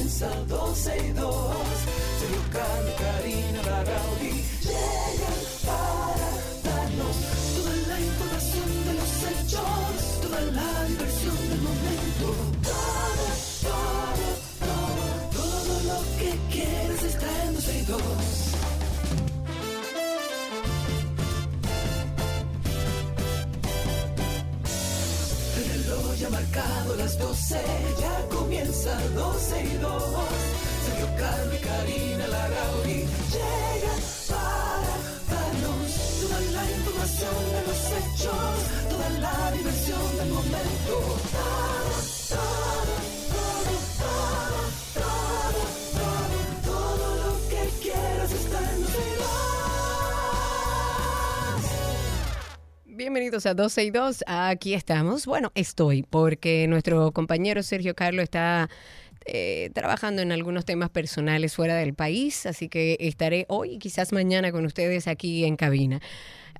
comienza 12 y 2. Sergio Carlos, Karina Larrauri llegan para darnos toda la información de los hechos, toda la diversión del momento. Todo, todo, todo, todo lo que quieres está en 12 y 2. Marcado las 12, ya comienza 12 y 2. Sergio Carlos y Karina Larrauri llegan para darnos toda la información de los hechos, toda la diversión del momento. Bienvenidos a 12 y 2. Aquí estamos. Bueno, estoy porque nuestro compañero Sergio Carlos está eh, trabajando en algunos temas personales fuera del país, así que estaré hoy y quizás mañana con ustedes aquí en cabina.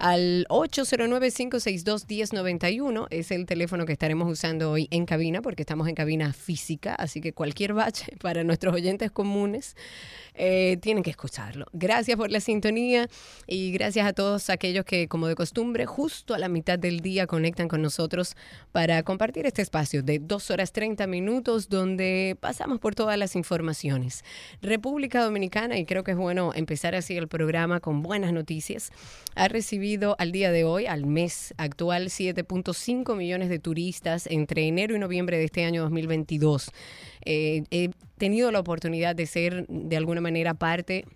Al 809-562-1091 es el teléfono que estaremos usando hoy en cabina, porque estamos en cabina física, así que cualquier bache para nuestros oyentes comunes eh, tienen que escucharlo. Gracias por la sintonía y gracias a todos aquellos que, como de costumbre, justo a la mitad del día conectan con nosotros para compartir este espacio de 2 horas 30 minutos donde pasamos por todas las informaciones. República Dominicana, y creo que es bueno empezar así el programa con buenas noticias, ha recibido al día de hoy, al mes actual, 7.5 millones de turistas entre enero y noviembre de este año 2022. Eh, he tenido la oportunidad de ser de alguna manera parte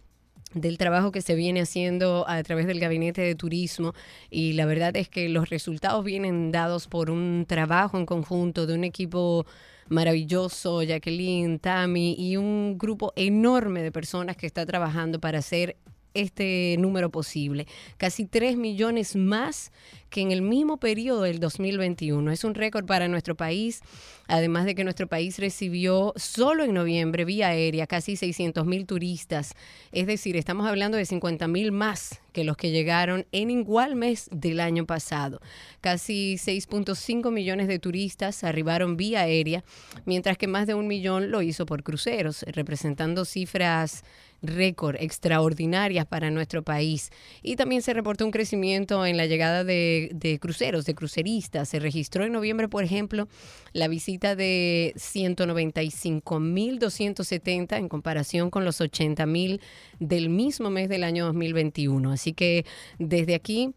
del trabajo que se viene haciendo a través del Gabinete de Turismo y la verdad es que los resultados vienen dados por un trabajo en conjunto de un equipo maravilloso, Jacqueline, Tami y un grupo enorme de personas que está trabajando para hacer este número posible. Casi 3 millones más que en el mismo periodo del 2021. Es un récord para nuestro país, además de que nuestro país recibió solo en noviembre vía aérea casi 600 mil turistas. Es decir, estamos hablando de 50 mil más que los que llegaron en igual mes del año pasado. Casi 6.5 millones de turistas arribaron vía aérea, mientras que más de un millón lo hizo por cruceros, representando cifras récord extraordinarias para nuestro país. Y también se reportó un crecimiento en la llegada de, de, cruceros, de cruceristas. Se registró en noviembre, por ejemplo, la visita de 195.270 en comparación con los 80.000 del mismo mes del año 2021. Así que desde aquí...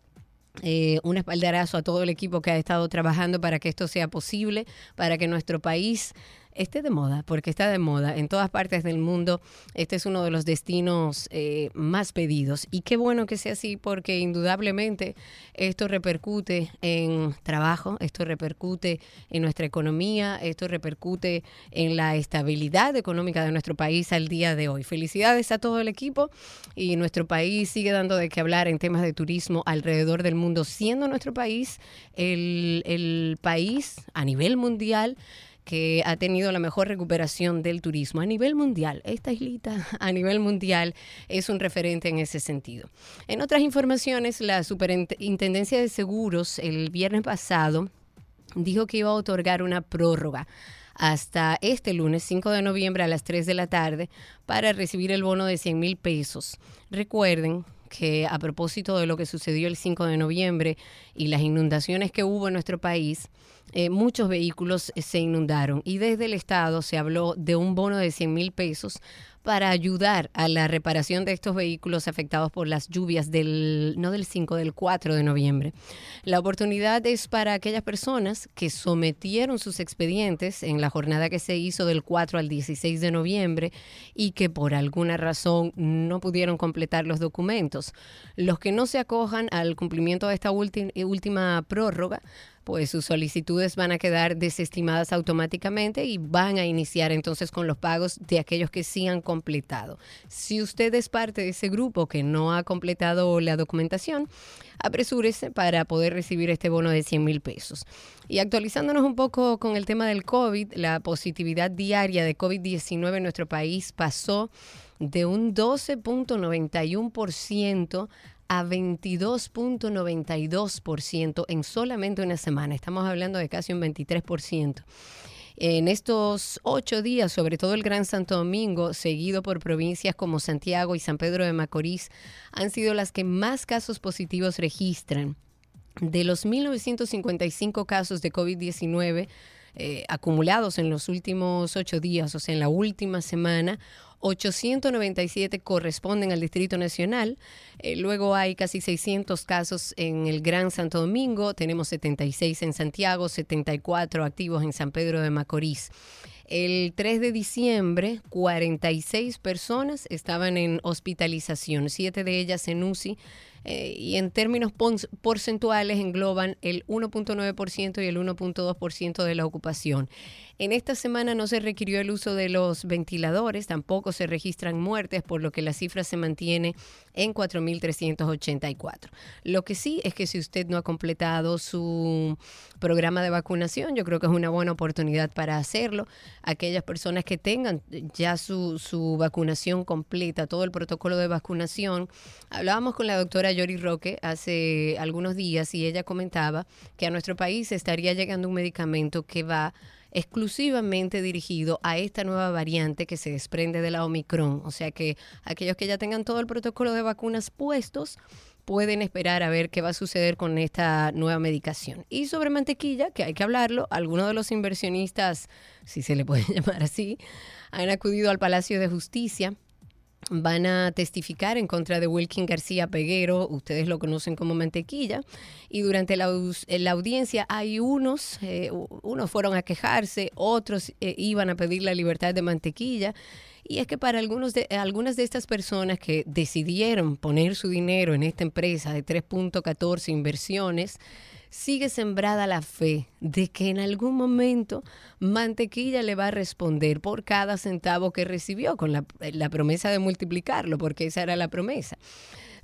Eh, un espaldarazo a todo el equipo que ha estado trabajando para que esto sea posible, para que nuestro país esté de moda, porque está de moda en todas partes del mundo. Este es uno de los destinos eh, más pedidos. Y qué bueno que sea así, porque indudablemente esto repercute en trabajo, esto repercute en nuestra economía, esto repercute en la estabilidad económica de nuestro país al día de hoy. Felicidades a todo el equipo y nuestro país sigue dando de qué hablar en temas de turismo alrededor del mundo, siendo nuestro país el, el país a nivel mundial que ha tenido la mejor recuperación del turismo a nivel mundial. Esta islita a nivel mundial es un referente en ese sentido. En otras informaciones, la Superintendencia de Seguros el viernes pasado dijo que iba a otorgar una prórroga hasta este lunes 5 de noviembre a las 3 de la tarde para recibir el bono de 100 mil pesos. Recuerden que a propósito de lo que sucedió el 5 de noviembre y las inundaciones que hubo en nuestro país, eh, muchos vehículos se inundaron y desde el Estado se habló de un bono de 100 mil pesos para ayudar a la reparación de estos vehículos afectados por las lluvias del, no del 5, del 4 de noviembre. La oportunidad es para aquellas personas que sometieron sus expedientes en la jornada que se hizo del 4 al 16 de noviembre y que por alguna razón no pudieron completar los documentos. Los que no se acojan al cumplimiento de esta última prórroga, pues sus solicitudes van a quedar desestimadas automáticamente y van a iniciar entonces con los pagos de aquellos que sí han completado. Si usted es parte de ese grupo que no ha completado la documentación, apresúrese para poder recibir este bono de 100 mil pesos. Y actualizándonos un poco con el tema del COVID, la positividad diaria de COVID-19 en nuestro país pasó de un 12.91% a 22.92% en solamente una semana. Estamos hablando de casi un 23%. En estos ocho días, sobre todo el Gran Santo Domingo, seguido por provincias como Santiago y San Pedro de Macorís, han sido las que más casos positivos registran. De los 1.955 casos de COVID-19 eh, acumulados en los últimos ocho días, o sea, en la última semana, 897 corresponden al Distrito Nacional. Eh, luego hay casi 600 casos en el Gran Santo Domingo. Tenemos 76 en Santiago, 74 activos en San Pedro de Macorís. El 3 de diciembre, 46 personas estaban en hospitalización, siete de ellas en UCI eh, y en términos porcentuales engloban el 1.9% y el 1.2% de la ocupación. En esta semana no se requirió el uso de los ventiladores, tampoco se registran muertes, por lo que la cifra se mantiene en 4.384. Lo que sí es que si usted no ha completado su programa de vacunación, yo creo que es una buena oportunidad para hacerlo. Aquellas personas que tengan ya su, su vacunación completa, todo el protocolo de vacunación. Hablábamos con la doctora Yori Roque hace algunos días y ella comentaba que a nuestro país estaría llegando un medicamento que va exclusivamente dirigido a esta nueva variante que se desprende de la Omicron. O sea que aquellos que ya tengan todo el protocolo de vacunas puestos pueden esperar a ver qué va a suceder con esta nueva medicación. Y sobre mantequilla, que hay que hablarlo, algunos de los inversionistas, si se le puede llamar así, han acudido al Palacio de Justicia van a testificar en contra de Wilkin García Peguero, ustedes lo conocen como Mantequilla, y durante la, la audiencia hay unos, eh, unos fueron a quejarse, otros eh, iban a pedir la libertad de Mantequilla, y es que para algunos de, algunas de estas personas que decidieron poner su dinero en esta empresa de 3.14 inversiones, sigue sembrada la fe de que en algún momento Mantequilla le va a responder por cada centavo que recibió con la, promesa de multiplicarlo, porque esa era la promesa.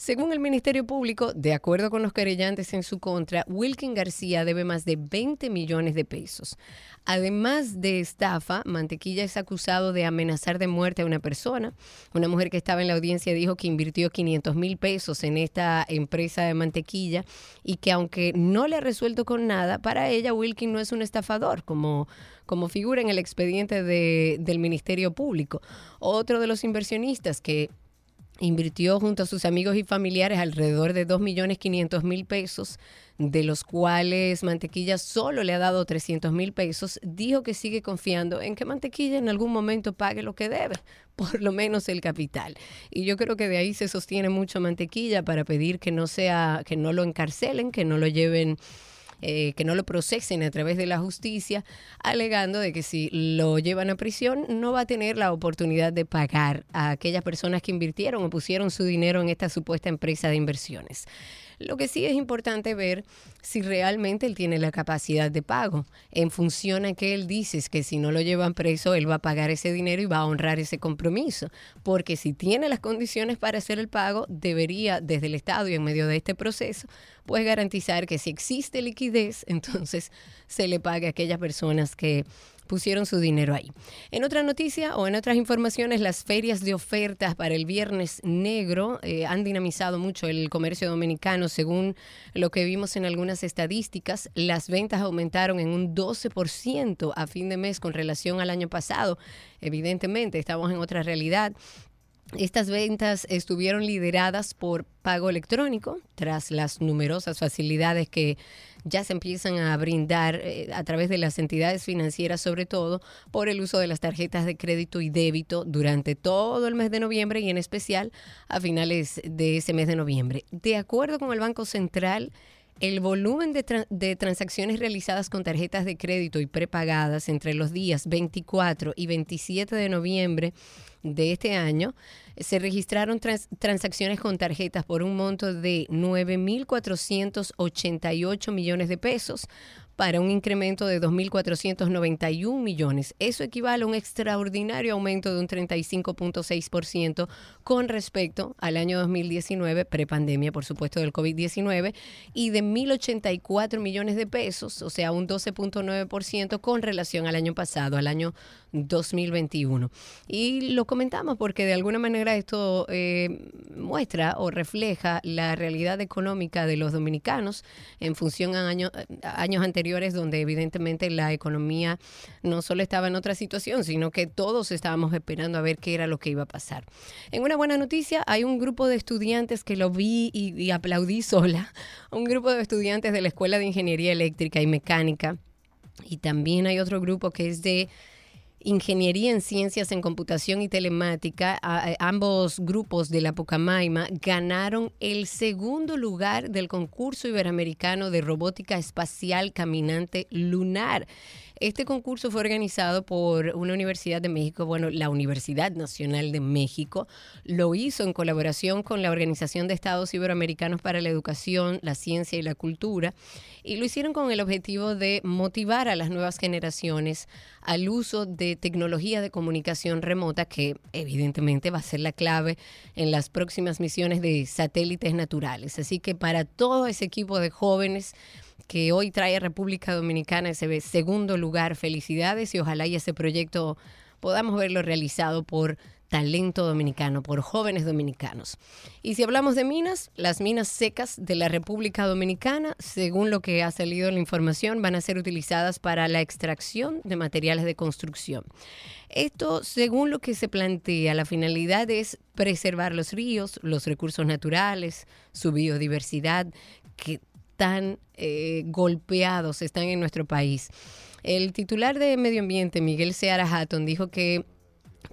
Según el Ministerio Público, de acuerdo con los querellantes en su contra, Wilkin García debe más de 20 millones de pesos. Además de estafa, Mantequilla es acusado de amenazar de muerte a una persona. Una mujer que estaba en la audiencia dijo que invirtió 500 mil pesos en esta empresa de mantequilla y que aunque no le ha resuelto con nada, para ella Wilkin no es un estafador, como como figura en el expediente de, del Ministerio Público. Otro de los inversionistas que invirtió junto a sus amigos y familiares alrededor de 2.500.000 pesos, de los cuales Mantequilla solo le ha dado 300.000 pesos, dijo que sigue confiando en que Mantequilla en algún momento pague lo que debe, por lo menos el capital. Y yo creo que de ahí se sostiene mucho Mantequilla para pedir que no sea, que no lo encarcelen, que no lo lleven eh, que no lo procesen a través de la justicia, alegando de que si lo llevan a prisión no va a tener la oportunidad de pagar a aquellas personas que invirtieron o pusieron su dinero en esta supuesta empresa de inversiones. Lo que sí es importante ver si realmente él tiene la capacidad de pago. En función a que él dice que si no lo llevan preso, él va a pagar ese dinero y va a honrar ese compromiso. Porque si tiene las condiciones para hacer el pago, debería, desde el Estado y en medio de este proceso, pues garantizar que si existe liquidez, entonces se le pague a aquellas personas que pusieron su dinero ahí. En otra noticia o en otras informaciones, las ferias de ofertas para el Viernes Negro eh, han dinamizado mucho el comercio dominicano. Según lo que vimos en algunas estadísticas, las ventas aumentaron en un 12% a fin de mes con relación al año pasado. Evidentemente, estamos en otra realidad. Estas ventas estuvieron lideradas por pago electrónico, tras las numerosas facilidades que ya se empiezan a brindar eh, a través de las entidades financieras, sobre todo por el uso de las tarjetas de crédito y débito durante todo el mes de noviembre y en especial a finales de ese mes de noviembre. De acuerdo con el Banco Central, el volumen de, transacciones realizadas con tarjetas de crédito y prepagadas entre los días 24 y 27 de noviembre de este año se registraron transacciones con tarjetas por un monto de 9.488 millones de pesos, para un incremento de 2.491 millones. Eso equivale a un extraordinario aumento de un 35.6% con respecto al año 2019, prepandemia, por supuesto, del COVID-19, y de 1.084 millones de pesos, o sea, un 12.9% con relación al año pasado, al año 2021. Y lo comentamos porque de alguna manera esto eh, muestra o refleja la realidad económica de los dominicanos en función a, años anteriores donde evidentemente la economía no solo estaba en otra situación, sino que todos estábamos esperando a ver qué era lo que iba a pasar. En una buena noticia, hay un grupo de estudiantes que lo vi y, y aplaudí sola, un grupo de estudiantes de la Escuela de Ingeniería Eléctrica y Mecánica, y también hay otro grupo que es de Ingeniería en Ciencias en Computación y Telemática, ambos grupos de la Pucamaima ganaron el segundo lugar del concurso iberoamericano de robótica espacial caminante lunar. Este concurso fue organizado por una universidad de México, bueno, la Universidad Nacional de México. Lo hizo en colaboración con la Organización de Estados Iberoamericanos para la Educación, la Ciencia y la Cultura. Y lo hicieron con el objetivo de motivar a las nuevas generaciones al uso de tecnología de comunicación remota, que evidentemente va a ser la clave en las próximas misiones de satélites naturales. Así que para todo ese equipo de jóvenes, que hoy trae a República Dominicana ese segundo lugar. Felicidades y ojalá y ese proyecto podamos verlo realizado por talento dominicano, por jóvenes dominicanos. Y si hablamos de minas, las minas secas de la República Dominicana, según lo que ha salido en la información, van a ser utilizadas para la extracción de materiales de construcción. Esto, según lo que se plantea, la finalidad es preservar los ríos, los recursos naturales, su biodiversidad, que tan eh, golpeados están en nuestro país. El titular de Medio Ambiente, Miguel Seara Hatton, dijo que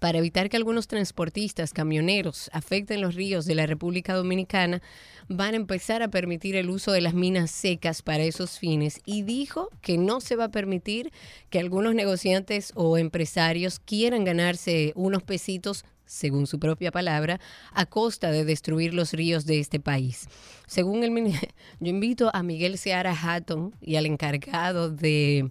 para evitar que algunos transportistas, camioneros afecten los ríos de la República Dominicana, van a empezar a permitir el uso de las minas secas para esos fines y dijo que no se va a permitir que algunos negociantes o empresarios quieran ganarse unos pesitos según su propia palabra, a costa de destruir los ríos de este país. Según el yo invito a Miguel Seara Hatton y al encargado de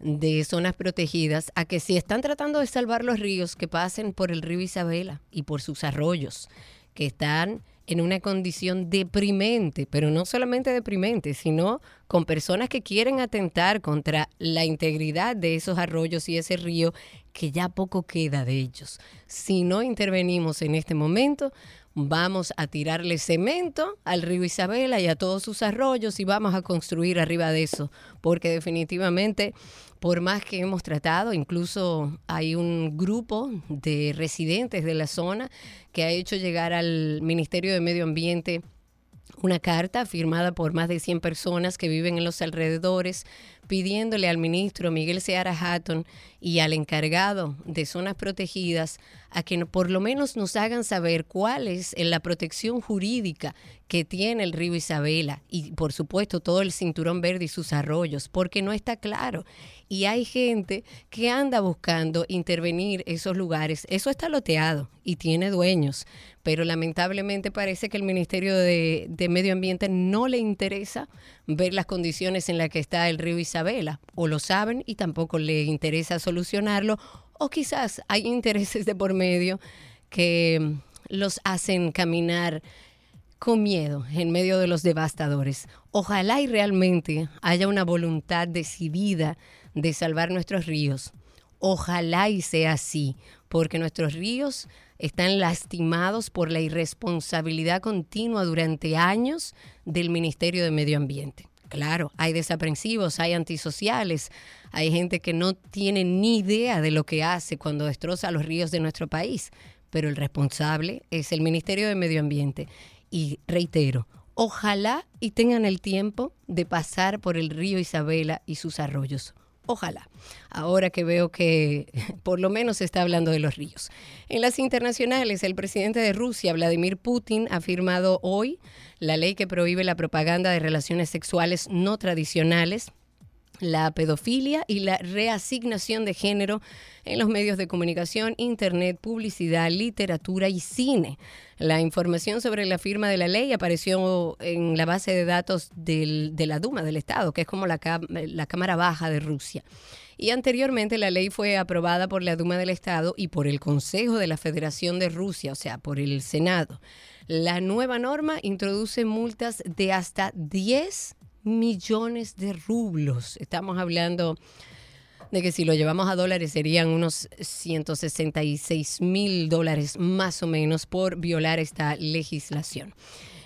de zonas protegidas a que si están tratando de salvar los ríos que pasen por el río Isabela y por sus arroyos, que están en una condición deprimente, pero no solamente deprimente, sino con personas que quieren atentar contra la integridad de esos arroyos y ese río que ya poco queda de ellos. Si no intervenimos en este momento, vamos a tirarle cemento al río Isabela y a todos sus arroyos y vamos a construir arriba de eso, porque definitivamente, por más que hemos tratado, incluso hay un grupo de residentes de la zona que ha hecho llegar al Ministerio de Medio Ambiente una carta firmada por más de 100 personas que viven en los alrededores pidiéndole al ministro Miguel Seara Hatton y al encargado de zonas protegidas a que por lo menos nos hagan saber cuál es la protección jurídica que tiene el río Isabela y por supuesto todo el cinturón verde y sus arroyos, porque no está claro. Y hay gente que anda buscando intervenir esos lugares. Eso está loteado y tiene dueños, pero lamentablemente parece que el Ministerio de, de Medio Ambiente no le interesa ver las condiciones en las que está el río Isabela, o lo saben y tampoco le interesa solucionarlo, o quizás hay intereses de por medio que los hacen caminar con miedo en medio de los devastadores. Ojalá y realmente haya una voluntad decidida de salvar nuestros ríos. Ojalá y sea así, porque nuestros ríos están lastimados por la irresponsabilidad continua durante años del Ministerio de Medio Ambiente. Claro, hay desaprensivos, hay antisociales, hay gente que no tiene ni idea de lo que hace cuando destroza los ríos de nuestro país, pero el responsable es el Ministerio de Medio Ambiente. Y reitero, ojalá y tengan el tiempo de pasar por el río Isabela y sus arroyos. Ojalá. Ahora que veo que por lo menos se está hablando de los ríos. En las internacionales, el presidente de Rusia, Vladimir Putin, ha firmado hoy la ley que prohíbe la propaganda de relaciones sexuales no tradicionales la pedofilia y la reasignación de género en los medios de comunicación, internet, publicidad, literatura y cine. La información sobre la firma de la ley apareció en la base de datos de la Duma del Estado, que es como la, la Cámara Baja de Rusia. Y anteriormente la ley fue aprobada por la Duma del Estado y por el Consejo de la Federación de Rusia, o sea, por el Senado. La nueva norma introduce multas de hasta 10 millones de rublos. Estamos hablando de que si lo llevamos a dólares serían unos 166 mil dólares más o menos por violar esta legislación.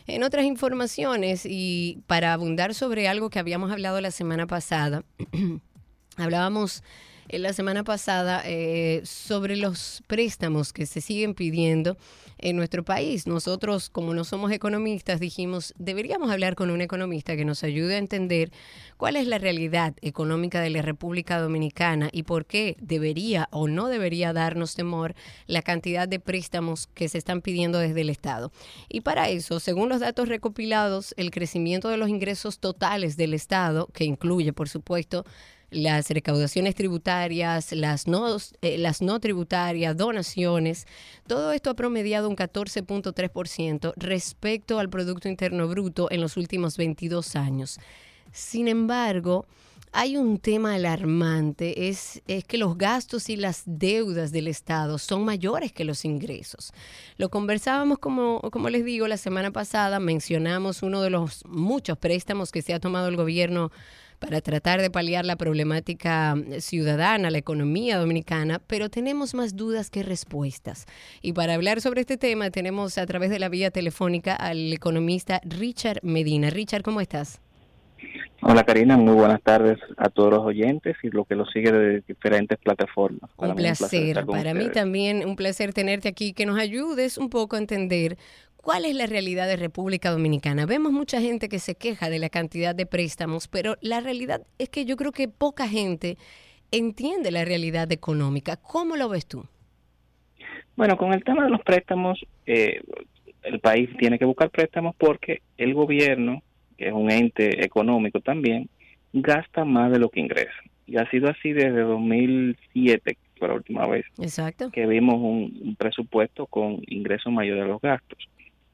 En otras informaciones, y para abundar sobre algo que habíamos hablado la semana pasada, hablábamos en la semana pasada eh, sobre los préstamos que se siguen pidiendo en nuestro país. Nosotros, como no somos economistas, dijimos, deberíamos hablar con un economista que nos ayude a entender cuál es la realidad económica de la República Dominicana y por qué debería o no debería darnos temor la cantidad de préstamos que se están pidiendo desde el Estado. Y para eso, según los datos recopilados, el crecimiento de los ingresos totales del Estado, que incluye, por supuesto, las recaudaciones tributarias, las no, eh, las no tributarias, donaciones, todo esto ha promediado un 14.3% respecto al Producto Interno Bruto en los últimos 22 años. Sin embargo, hay un tema alarmante, es, es, que los gastos y las deudas del Estado son mayores que los ingresos. Lo conversábamos, como, como les digo, la semana pasada, mencionamos uno de los muchos préstamos que se ha tomado el gobierno para tratar de paliar la problemática ciudadana, la economía dominicana, pero tenemos más dudas que respuestas. Y para hablar sobre este tema tenemos a través de la vía telefónica al economista Richard Medina. Richard, ¿cómo estás? Hola Karina, muy buenas tardes a todos los oyentes y lo que los sigue de diferentes plataformas. un placer, para mí también un placer tenerte aquí, que nos ayudes un poco a entender ¿Cuál es la realidad de República Dominicana? Vemos mucha gente que se queja de la cantidad de préstamos, pero la realidad es que yo creo que poca gente entiende la realidad económica. ¿Cómo lo ves tú? Bueno, con el tema de los préstamos, eh, el país tiene que buscar préstamos porque el gobierno, que es un ente económico también, gasta más de lo que ingresa. Y ha sido así desde 2007, por la última vez, Exacto. que vimos un, un presupuesto con ingresos mayores a los gastos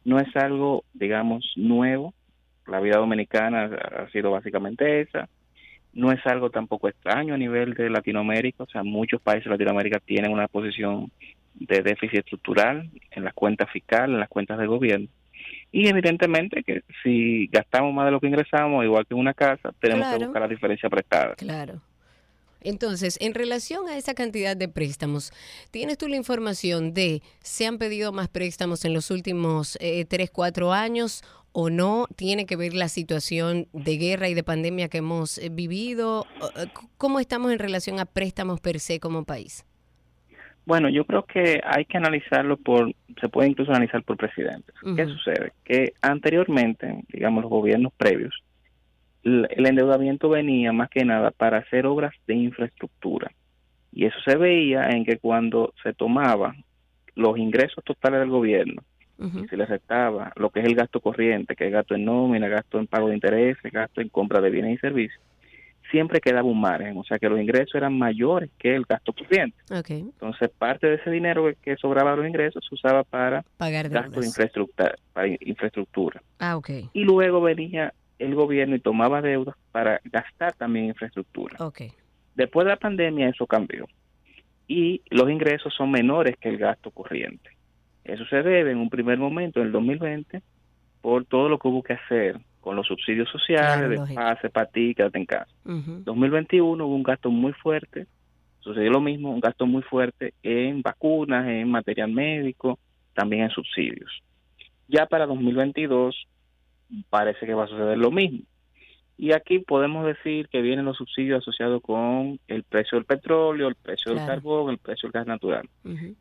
no es algo, digamos, nuevo. La vida dominicana ha sido básicamente esa. No es algo tampoco extraño a nivel de Latinoamérica. O sea, muchos países de Latinoamérica tienen una posición de déficit estructural en las cuentas fiscales, en las cuentas de gobierno. Y evidentemente que si gastamos más de lo que ingresamos, igual que en una casa, tenemos que buscar la diferencia prestada. Claro. Entonces, en relación a esa cantidad de préstamos, ¿tienes tú la información de se han pedido más préstamos en los últimos eh, 3, 4 años o no? ¿Tiene que ver la situación de guerra y de pandemia que hemos eh, vivido? Eh, ¿Cómo estamos en relación a préstamos per se como país? Bueno, yo creo que hay que analizarlo por, se puede incluso analizar por presidentes. ¿Qué sucede? Que anteriormente, digamos, los gobiernos previos, el endeudamiento venía más que nada para hacer obras de infraestructura. Y eso se veía en que cuando se tomaba los ingresos totales del gobierno y se le restaba lo que es el gasto corriente, que es gasto en nómina, gasto en pago de intereses, gasto en compra de bienes y servicios, siempre quedaba un margen, o sea que los ingresos eran mayores que el gasto corriente. Entonces, parte de ese dinero que sobraba de los ingresos se usaba para pagar gasto de infraestructura, para infraestructura. Ah, okay. Y luego venía el gobierno y tomaba deuda para gastar también infraestructura. Okay. Después de la pandemia eso cambió y los ingresos son menores que el gasto corriente. Eso se debe en un primer momento, en el 2020, por todo lo que hubo que hacer con los subsidios sociales, de pase, para ti, quédate en casa. 2021 hubo un gasto muy fuerte, sucedió lo mismo, un gasto muy fuerte en vacunas, en material médico, también en subsidios. Ya para 2022 parece que va a suceder lo mismo. Y aquí podemos decir que vienen los subsidios asociados con el precio del petróleo, el precio del carbón, el precio del gas natural.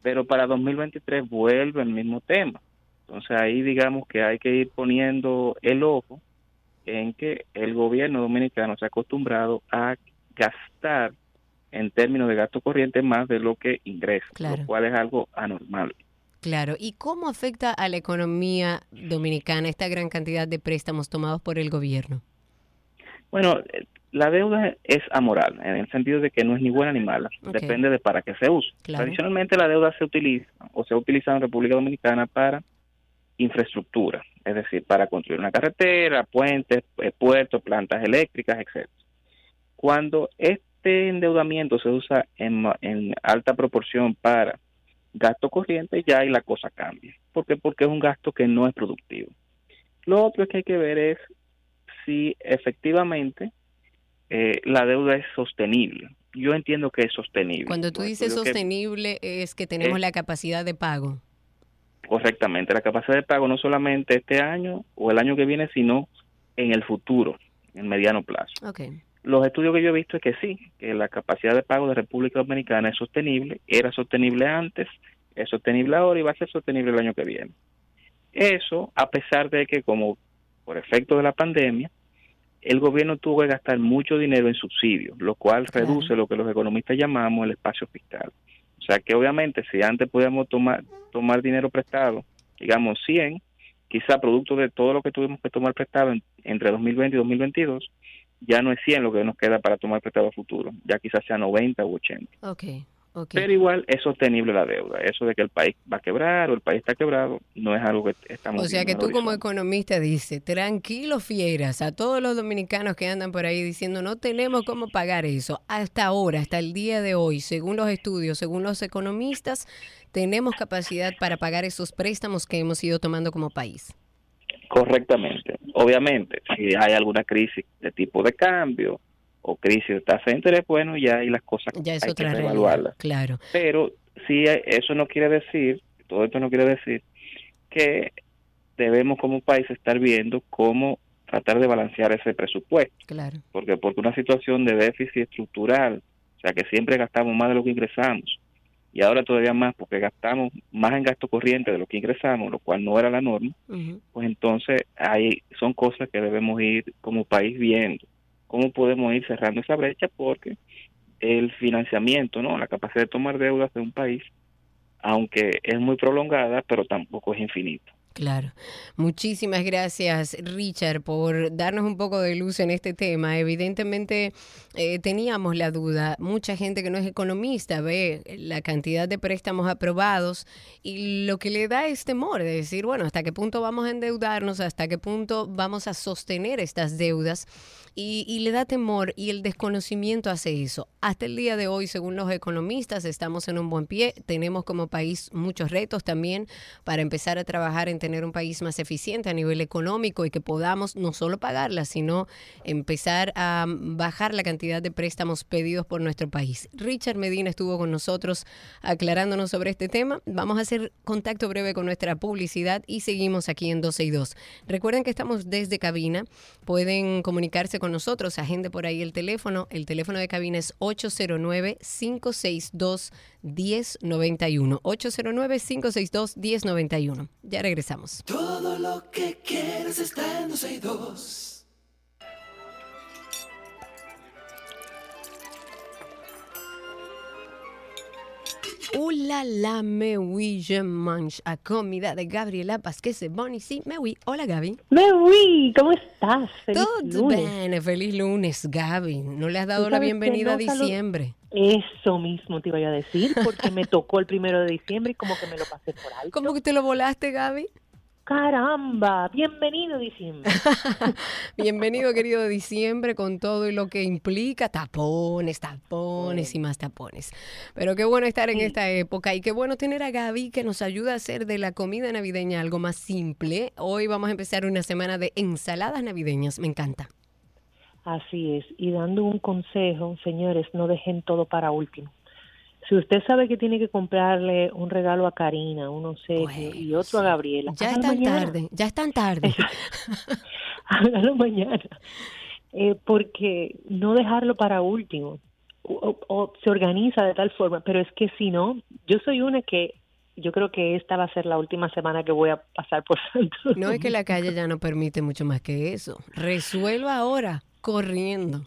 Pero para 2023 vuelve el mismo tema. Entonces ahí digamos que hay que ir poniendo el ojo en que el gobierno dominicano se ha acostumbrado a gastar en términos de gasto corriente más de lo que ingresa, lo cual es algo anormal. Claro, ¿y cómo afecta a la economía dominicana esta gran cantidad de préstamos tomados por el gobierno? Bueno, la deuda es amoral, en el sentido de que no es ni buena ni mala, depende de para qué se use. Tradicionalmente la deuda se utiliza o se ha utilizado en República Dominicana para infraestructura, es decir, para construir una carretera, puentes, eh, puertos, plantas eléctricas, etcétera. Cuando este endeudamiento se usa en, en alta proporción para gasto corriente ya y la cosa cambia. ¿Por qué? Porque es un gasto que no es productivo. Lo otro que hay que ver es si efectivamente eh, la deuda es sostenible. Yo entiendo que es sostenible. Cuando tú dices sostenible es que tenemos la capacidad de pago. correctamente la capacidad de pago no solamente este año o el año que viene, sino en el futuro, en mediano plazo. Okay. Los estudios que yo he visto es que sí, que la capacidad de pago de República Dominicana es sostenible, era sostenible antes, es sostenible ahora y va a ser sostenible el año que viene. Eso, a pesar de que como por efecto de la pandemia, el gobierno tuvo que gastar mucho dinero en subsidios, lo cual reduce lo que los economistas llamamos el espacio fiscal. O sea que obviamente si antes podíamos tomar, tomar dinero prestado, digamos 100, quizá producto de todo lo que tuvimos que tomar prestado entre 2020 y 2022, ya no es 100 lo que nos queda para tomar prestado futuro, ya quizás sea 90 u 80. Okay. Pero igual es sostenible la deuda. Eso de que el país va a quebrar o el país está quebrado no es algo que estamos O sea que tú como economista dices, tranquilo fieras, a todos los dominicanos que andan por ahí diciendo no tenemos cómo pagar eso. Hasta ahora, hasta el día de hoy, según los estudios, según los economistas, tenemos capacidad para pagar esos préstamos que hemos ido tomando como país. Correctamente. Obviamente, si hay alguna crisis de tipo de cambio, o crisis de tasa de interés, bueno, ya hay las cosas ya es hay otra que evaluarlas. Claro. Pero sí, eso no quiere decir, todo esto no quiere decir que debemos como país estar viendo cómo tratar de balancear ese presupuesto. Claro. Porque porque una situación de déficit estructural, o sea que siempre gastamos más de lo que ingresamos y ahora todavía más porque gastamos más en gasto corriente de lo que ingresamos, lo cual no era la norma, pues entonces hay son cosas que debemos ir como país viendo cómo podemos ir cerrando esa brecha porque el financiamiento, ¿no? La capacidad de tomar deudas de un país, aunque es muy prolongada, pero tampoco es infinito. Claro. Muchísimas gracias, Richard, por darnos un poco de luz en este tema. Evidentemente eh, teníamos la duda. Mucha gente que no es economista ve la cantidad de préstamos aprobados y lo que le da es temor de decir, bueno, ¿hasta qué punto vamos a endeudarnos? ¿Hasta qué punto vamos a sostener estas deudas? Y, le da temor y el desconocimiento hace eso. Hasta el día de hoy, según los economistas, estamos en un buen pie. Tenemos como país muchos retos también para empezar a trabajar en tener un país más eficiente a nivel económico y que podamos no solo pagarla, sino empezar a bajar la cantidad de préstamos pedidos por nuestro país. Richard Medina estuvo con nosotros aclarándonos sobre este tema. Vamos a hacer contacto breve con nuestra publicidad y seguimos aquí en 12 y 2. Recuerden que estamos desde cabina. Pueden comunicarse con nosotros, agende por ahí el teléfono. El teléfono de cabina es 809-562-1091. 809-562-1091. Ya regresamos. Todo lo que quieres está en 262. Hola la me oui, je mange a comida de Gabriela Vázquez Boni. Sí, me oui. Hola, Gaby. Me oui, ¿cómo estás? Feliz Todo bien, feliz lunes, Gaby. ¿No le has dado la bienvenida a diciembre? Eso mismo te iba a decir, porque me tocó el primero de diciembre y como que me lo pasé por alto. ¿Cómo que te lo volaste, Gaby? Caramba, bienvenido diciembre. bienvenido querido diciembre con todo y lo que implica tapones, tapones y más tapones. Pero qué bueno estar en esta época y qué bueno tener a Gaby que nos ayuda a hacer de la comida navideña algo más simple. Hoy vamos a empezar una semana de ensaladas navideñas, me encanta. Así es, y dando un consejo, señores, no dejen todo para último. Si usted sabe que tiene que comprarle un regalo a Karina, uno sé, y otro a Gabriela. Ya es tan tarde, ya es tan tarde. hágalo mañana. Eh, porque no dejarlo para último. O, se organiza de tal forma, pero es que si no, yo soy una que yo creo que esta va a ser la última semana que voy a pasar por Santo. No es que la calle ya no permite mucho más que eso. Resuelva ahora, corriendo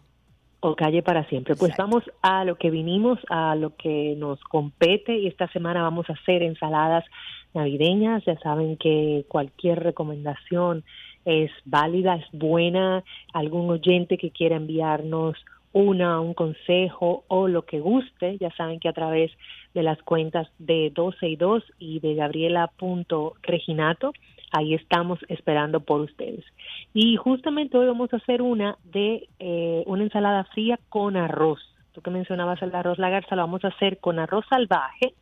o calle para siempre. Pues vamos a lo que vinimos, a lo que nos compete y esta semana vamos a hacer ensaladas navideñas. Ya saben que cualquier recomendación es válida, es buena. Algún oyente que quiera enviarnos una, un consejo o lo que guste, ya saben que a través de las cuentas de 12 y 2 y de gabriela.reginato ahí estamos esperando por ustedes. Y justamente hoy vamos a hacer una de eh, una ensalada fría con arroz. Tú que mencionabas el arroz la garza, lo vamos a hacer con arroz salvaje,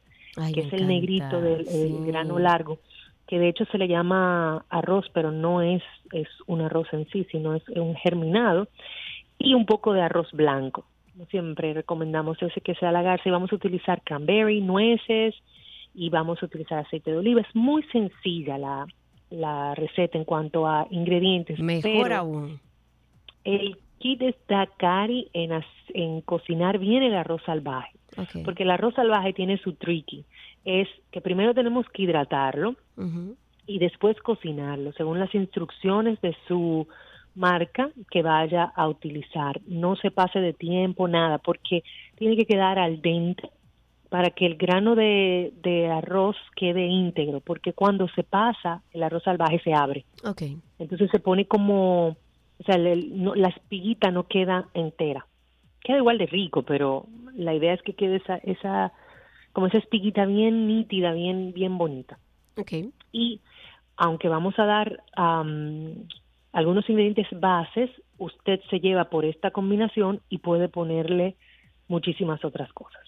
que es el negrito del grano largo, que de hecho se le llama arroz, pero no es, es un arroz en sí, sino es un germinado, y un poco de arroz blanco. Siempre recomendamos ese que sea la garza y vamos a utilizar cranberry, nueces, y vamos a utilizar aceite de oliva. Es muy sencilla la, la receta en cuanto a ingredientes. Mejor pero aún. El kit está cari en, en cocinar bien el arroz salvaje, porque el arroz salvaje tiene su tricky. Es que primero tenemos que hidratarlo y después cocinarlo según las instrucciones de su marca que vaya a utilizar. No se pase de tiempo, nada, porque tiene que quedar al dente para que el grano de, de arroz quede íntegro, porque cuando se pasa, el arroz salvaje se abre. Ok. Entonces se pone como, o sea, el- no- la espiguita no queda entera. Queda igual de rico, pero la idea es que quede esa, esa como esa espiguita bien nítida, bien, bien bonita Ok. y aunque vamos a dar am, algunos ingredientes bases, usted se lleva por esta combinación y puede ponerle muchísimas otras cosas.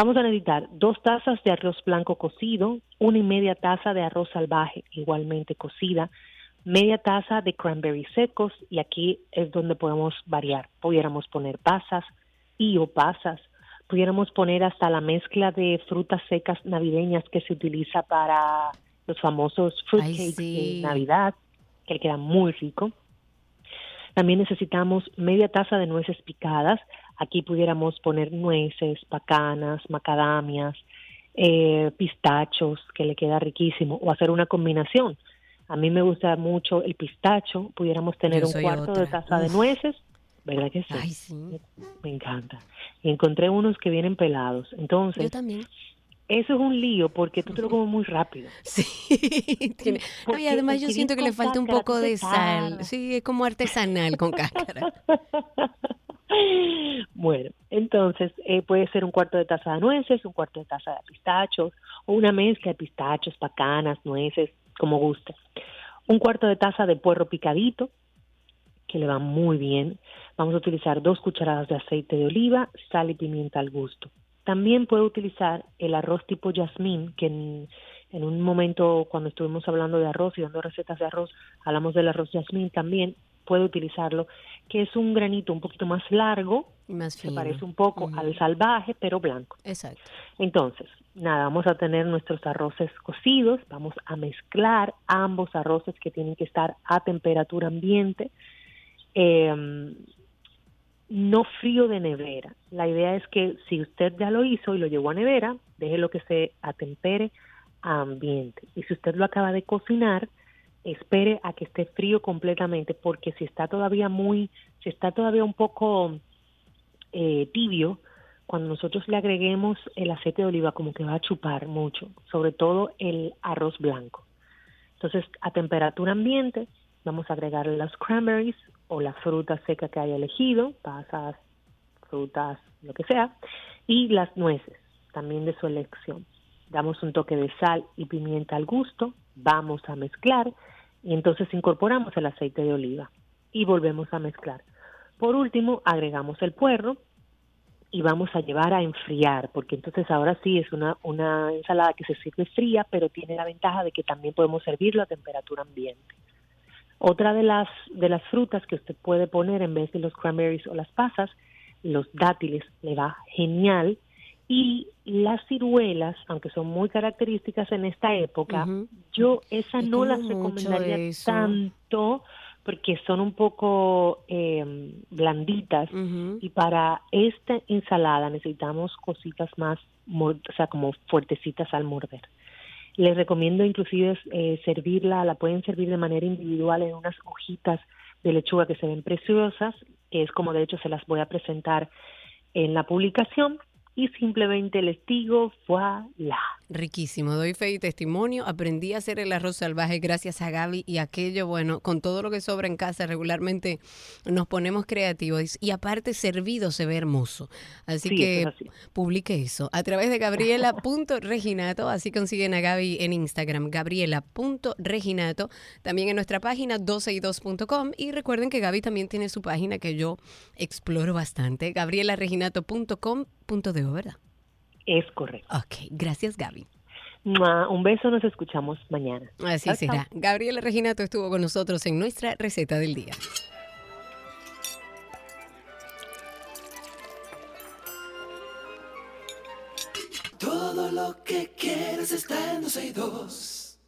Vamos a necesitar dos tazas de arroz blanco cocido, una y media taza de arroz salvaje igualmente cocida, media taza de cranberries secos y aquí es donde podemos variar. Pudiéramos poner pasas y o pasas, pudiéramos poner hasta la mezcla de frutas secas navideñas que se utiliza para los famosos fruitcakes sí. de Navidad, que queda muy rico. También necesitamos media taza de nueces picadas. Aquí pudiéramos poner nueces, pacanas, macadamias, eh, pistachos, que le queda riquísimo, o hacer una combinación. A mí me gusta mucho el pistacho. Pudiéramos tener un cuarto de taza de nueces, ¿verdad que sí? Ay, sí. Me encanta. Y encontré unos que vienen pelados. Entonces, Yo también. Eso es un lío porque tú te lo comes muy rápido. Sí. Tiene- No, y además yo siento que le falta un poco de sal. Sí, es como artesanal con cáscara. Bueno, entonces eh, puede ser un cuarto de taza de nueces, un cuarto de taza de pistachos o una mezcla de pistachos, pacanas, nueces, como guste. Un cuarto de taza de puerro picadito, que le va muy bien. Vamos a utilizar dos cucharadas de aceite de oliva, sal y pimienta al gusto. También puede utilizar el arroz tipo jazmín, que en, en un momento cuando estuvimos hablando de arroz y dando recetas de arroz, hablamos del arroz jazmín también, puede utilizarlo, que es un granito un poquito más largo, Y más se parece un poco al salvaje, pero blanco. Exacto. Entonces, nada, vamos a tener nuestros arroces cocidos, vamos a mezclar ambos arroces que tienen que estar a temperatura ambiente, eh, no frío de nevera. La idea es que si usted ya lo hizo y lo llevó a nevera, déjelo que se atempere a ambiente. Y si usted lo acaba de cocinar, espere a que esté frío completamente, porque si está todavía muy, si está todavía un poco eh, tibio, cuando nosotros le agreguemos el aceite de oliva, como que va a chupar mucho, sobre todo el arroz blanco. Entonces, a temperatura ambiente, vamos a agregarle las cranberries o la fruta seca que haya elegido, pasas, frutas, lo que sea, y las nueces, también de su elección. Damos un toque de sal y pimienta al gusto, vamos a mezclar y entonces incorporamos el aceite de oliva y volvemos a mezclar. Por último, agregamos el puerro y vamos a llevar a enfriar, porque entonces ahora sí es una, una ensalada que se sirve fría, pero tiene la ventaja de que también podemos servirlo a temperatura ambiente. Otra de las, de las frutas que usted puede poner en vez de los cranberries o las pasas, los dátiles, le va genial. Y las ciruelas, aunque son muy características en esta época, yo esa no las recomendaría tanto porque son un poco eh, blanditas y para esta ensalada necesitamos cositas más, o sea, como fuertecitas al morder. Les recomiendo inclusive eh, servirla, la pueden servir de manera individual en unas hojitas de lechuga que se ven preciosas, que es como de hecho se las voy a presentar en la publicación y simplemente les digo, voilà. Riquísimo, doy fe y testimonio. Aprendí a hacer el arroz salvaje gracias a Gaby y aquello, bueno, con todo lo que sobra en casa regularmente nos ponemos creativos y aparte servido se ve hermoso. Así Sí, que eso publique eso a través de gabriela.reginato, así consiguen a Gaby en Instagram, gabriela.reginato, también en nuestra página 12y2.com y recuerden que Gaby también tiene su página que yo exploro bastante, gabrielareginato.com.de, ¿verdad? Es correcto. Ok, gracias Gaby. Un beso, nos escuchamos mañana. Así Chao, será. Gabriela Reginato estuvo con nosotros en nuestra receta del día. Todo lo que quieres está en 12 y 2.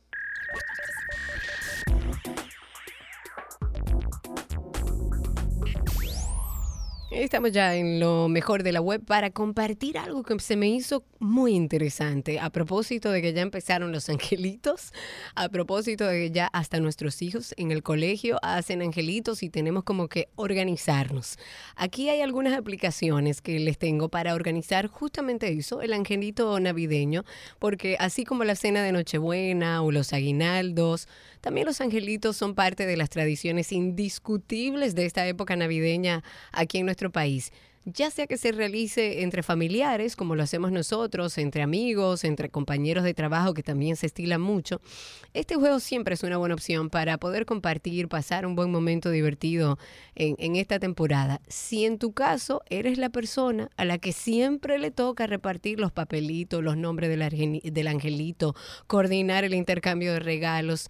Estamos ya en lo mejor de la web para compartir algo que se me hizo muy interesante. A propósito de que ya empezaron los angelitos, a propósito de que ya hasta nuestros hijos en el colegio hacen angelitos y tenemos como que organizarnos. Aquí hay algunas aplicaciones que les tengo para organizar justamente eso, el angelito navideño, porque así como la cena de Nochebuena o los aguinaldos, también los angelitos son parte de las tradiciones indiscutibles de esta época navideña aquí en nuestro país ya sea que se realice entre familiares, como lo hacemos nosotros, entre amigos, entre compañeros de trabajo, que también se estilan mucho, este juego siempre es una buena opción para poder compartir, pasar un buen momento divertido en, esta temporada. Si en tu caso eres la persona a la que siempre le toca repartir los papelitos, los nombres del angelito, coordinar el intercambio de regalos,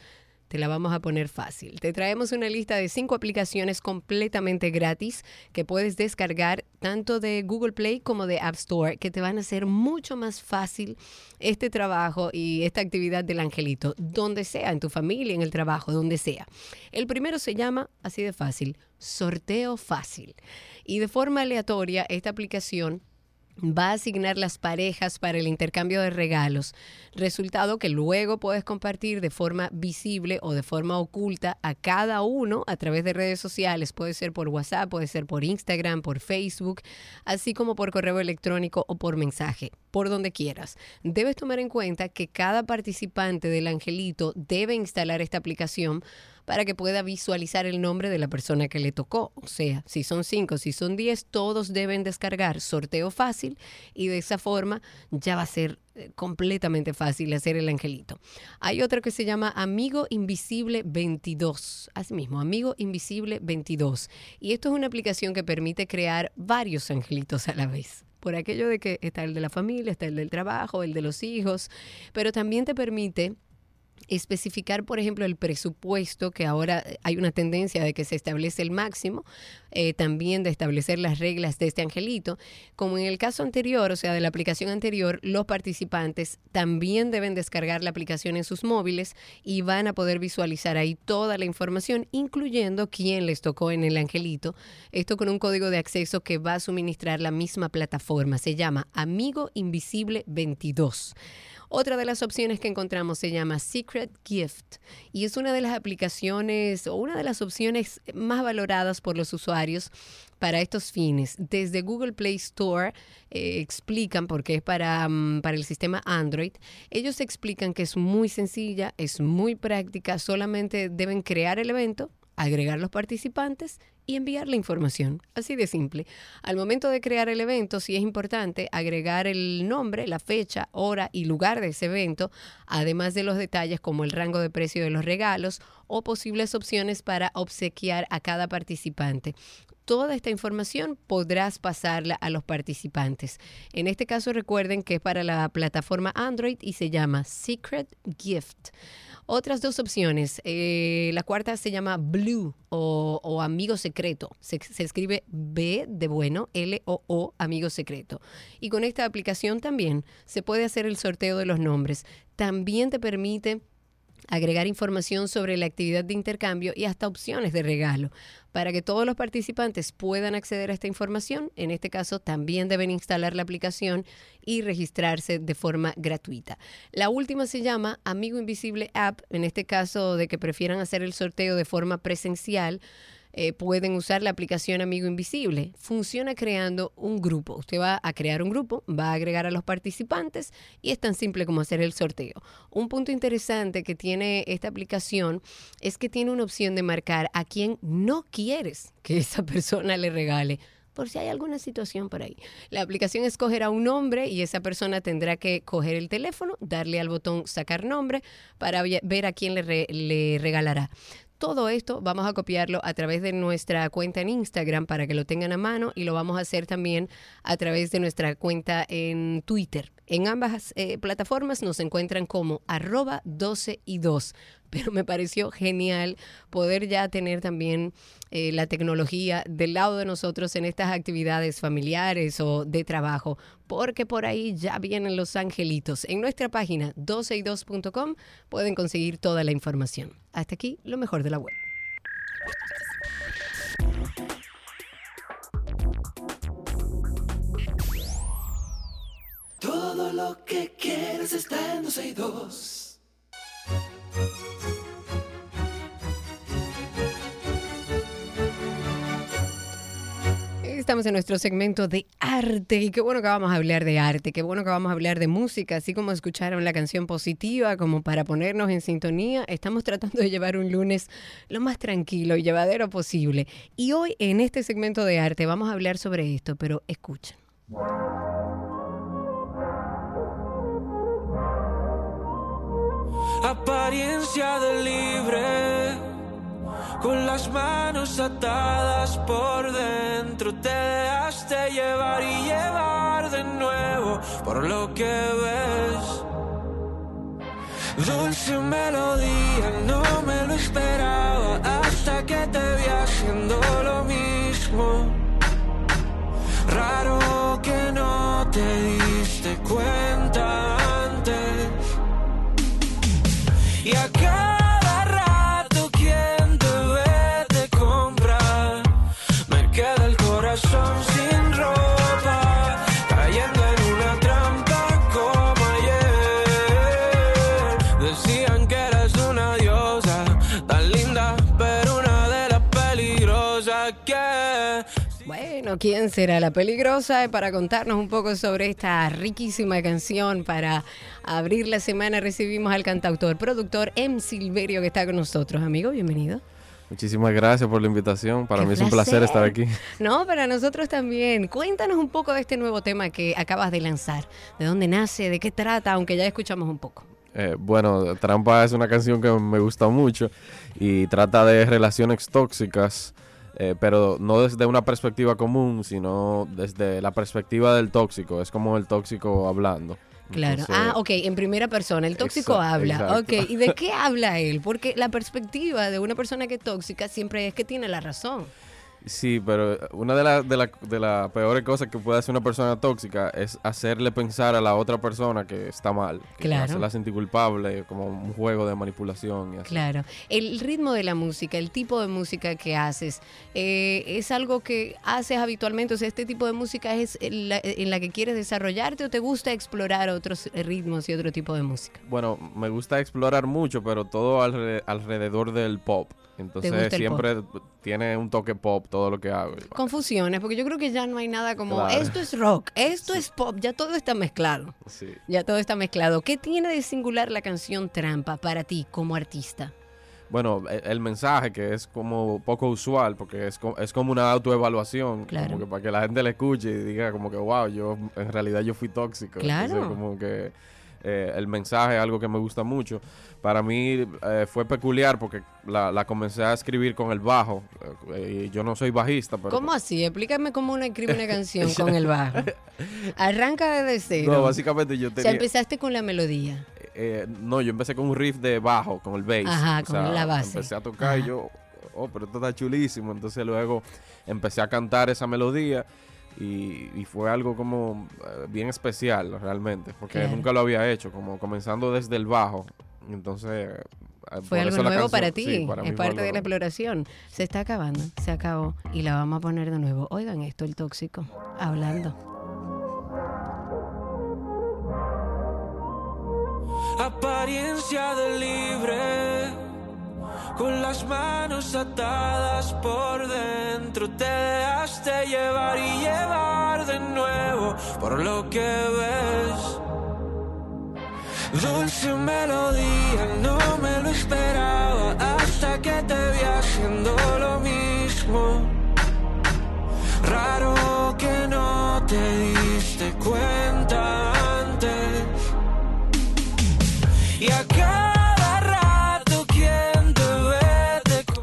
te la vamos a poner fácil. Te traemos una lista de cinco aplicaciones completamente gratis que puedes descargar tanto de Google Play como de App Store que te van a hacer mucho más fácil este trabajo y esta actividad del angelito, donde sea, en tu familia, en el trabajo, donde sea. El primero se llama, así de fácil, sorteo fácil. Y de forma aleatoria, esta aplicación va a asignar las parejas para el intercambio de regalos, resultado que luego puedes compartir de forma visible o de forma oculta a cada uno a través de redes sociales, puede ser por WhatsApp, puede ser por Instagram, por Facebook, así como por correo electrónico o por mensaje, por donde quieras. Debes tomar en cuenta que cada participante del angelito debe instalar esta aplicación para que pueda visualizar el nombre de la persona que le tocó. O sea, si son cinco, si son diez, todos deben descargar sorteo fácil y de esa forma ya va a ser eh, completamente fácil hacer el angelito. Hay otro que se llama Amigo Invisible 22. Así mismo, Amigo Invisible 22. Y esto es una aplicación que permite crear varios angelitos a la vez por aquello de que está el de la familia, está el del trabajo, el de los hijos, pero también te permite especificar, por ejemplo, el presupuesto, que ahora hay una tendencia de que se establece el máximo, eh, también de establecer las reglas de este angelito. Como en el caso anterior, o sea, de la aplicación anterior, los participantes también deben descargar la aplicación en sus móviles y van a poder visualizar ahí toda la información, incluyendo quién les tocó en el angelito. Esto con un código de acceso que va a suministrar la misma plataforma. Se llama Amigo Invisible 22. Otra de las opciones que encontramos se llama Secret Gift y es una de las aplicaciones o una de las opciones más valoradas por los usuarios para estos fines. Desde Google Play Store eh, explican, porque es para, um, para el sistema Android, ellos explican que es muy sencilla, es muy práctica, solamente deben crear el evento, agregar los participantes y enviar la información. Así de simple. Al momento de crear el evento, sí es importante agregar el nombre, la fecha, hora y lugar de ese evento, además de los detalles como el rango de precio de los regalos o posibles opciones para obsequiar a cada participante. Toda esta información podrás pasarla a los participantes. En este caso recuerden que es para la plataforma Android y se llama Secret Gift. Otras dos opciones. Eh, la cuarta se llama Blue o, o Amigo Secreto. Se, se, escribe B de bueno, L-O-O, Amigo Secreto. Y con esta aplicación también se puede hacer el sorteo de los nombres. También te permite agregar información sobre la actividad de intercambio y hasta opciones de regalo. Para que todos los participantes puedan acceder a esta información, en este caso también deben instalar la aplicación y registrarse de forma gratuita. La última se llama Amigo Invisible App, en este caso de que prefieran hacer el sorteo de forma presencial. Eh, pueden usar la aplicación Amigo Invisible. Funciona creando un grupo. Usted va a crear un grupo, va a agregar a los participantes y es tan simple como hacer el sorteo. Un punto interesante que tiene esta aplicación es que tiene una opción de marcar a quien no quieres que esa persona le regale por si hay alguna situación por ahí. La aplicación escogerá un nombre y esa persona tendrá que coger el teléfono, darle al botón sacar nombre para ver a quién le, re le regalará. Todo esto vamos a copiarlo a través de nuestra cuenta en Instagram para que lo tengan a mano y lo vamos a hacer también a través de nuestra cuenta en Twitter. En ambas eh, plataformas nos encuentran como arroba 12 y 2. pero me pareció genial poder ya tener también eh, la tecnología del lado de nosotros en estas actividades familiares o de trabajo, porque por ahí ya vienen los angelitos. En nuestra página 12y2.com pueden conseguir toda la información. Hasta aquí lo mejor de la web. Todo lo que quieres está en 12 y 2. Estamos en nuestro segmento de arte y qué bueno que vamos a hablar de arte, qué bueno que vamos a hablar de música, así como escucharon la canción positiva, como para ponernos en sintonía, estamos tratando de llevar un lunes lo más tranquilo y llevadero posible. Y hoy en este segmento de arte vamos a hablar sobre esto, pero escuchen. Apariencia de libre, con las manos atadas por dentro, te dejaste llevar y llevar de nuevo por lo que ves. Dulce melodía, no me lo esperaba hasta que te vi haciendo lo mismo. Raro que no te diste cuenta Bueno, ¿quién será la peligrosa? Para contarnos un poco sobre esta riquísima canción, para abrir la semana recibimos al cantautor, productor M. Silverio que está con nosotros. Amigo, bienvenido. Muchísimas gracias por la invitación. Para Qué mí es un placer estar aquí. No, para nosotros también. Cuéntanos un poco de este nuevo tema que acabas de lanzar. ¿De dónde nace? ¿De qué trata? Aunque ya escuchamos un poco. Eh, bueno, Trampa es una canción que me gusta mucho y trata de relaciones tóxicas, eh, pero no desde una perspectiva común, sino desde la perspectiva del tóxico. Es como el tóxico hablando. Claro. Entonces, ah, ok, en primera persona. El tóxico habla. exacto. Ok, ¿y de qué habla él? Porque la perspectiva de una persona que es tóxica siempre es que tiene la razón. Sí, pero una de las de la, de las peores cosas que puede hacer una persona tóxica es hacerle pensar a la otra persona que está mal. Que Claro. Hacerla sentir culpable, como un juego de manipulación y así. Claro. El ritmo de la música, el tipo de música que haces, eh, ¿es algo que haces habitualmente? O sea, ¿este tipo de música es en la, en la que quieres desarrollarte o te gusta explorar otros ritmos y otro tipo de música? Bueno, me gusta explorar mucho, pero todo alre- alrededor del pop. Entonces siempre tiene un toque pop todo lo que hago. Confusiones, porque yo creo que ya no hay nada como Claro. esto es rock, esto es pop, ya todo está mezclado. Sí. Ya todo está mezclado. ¿Qué tiene de singular la canción Trampa para ti como artista? Bueno, e- el mensaje que es como poco usual, porque es, co- es como una autoevaluación, Claro. como que para que la gente le escuche y diga como que, wow, yo en realidad yo fui tóxico. Claro. Entonces, como que eh, el mensaje algo que me gusta mucho. Para mí eh, fue peculiar porque la, la comencé a escribir con el bajo. eh, y yo no soy bajista, pero... ¿Cómo así? Explícame cómo uno escribe una canción con el bajo. Arranca desde cero. No, básicamente yo o sea, tenía... empezaste con la melodía. Eh, no, yo empecé con un riff de bajo, con el bass. Ajá, O con sea, la base. Empecé a tocar y yo, oh, pero esto está chulísimo. Entonces luego empecé a cantar esa melodía y, y fue algo como eh, bien especial realmente, porque Claro. nunca lo había hecho, como comenzando desde el bajo. Entonces... eh, Fue algo nuevo canción- para ti. sí, para mí es parte algo de la exploración. Se está acabando, se acabó. Y la vamos a poner de nuevo. Oigan esto, el tóxico, hablando. apariencia de libre, con las manos atadas por dentro, te dejaste llevar y llevar de nuevo por lo que ves. Dulce melodía, no me lo esperaba hasta que te vi haciendo lo mismo. Raro que no te diste cuenta antes. Y a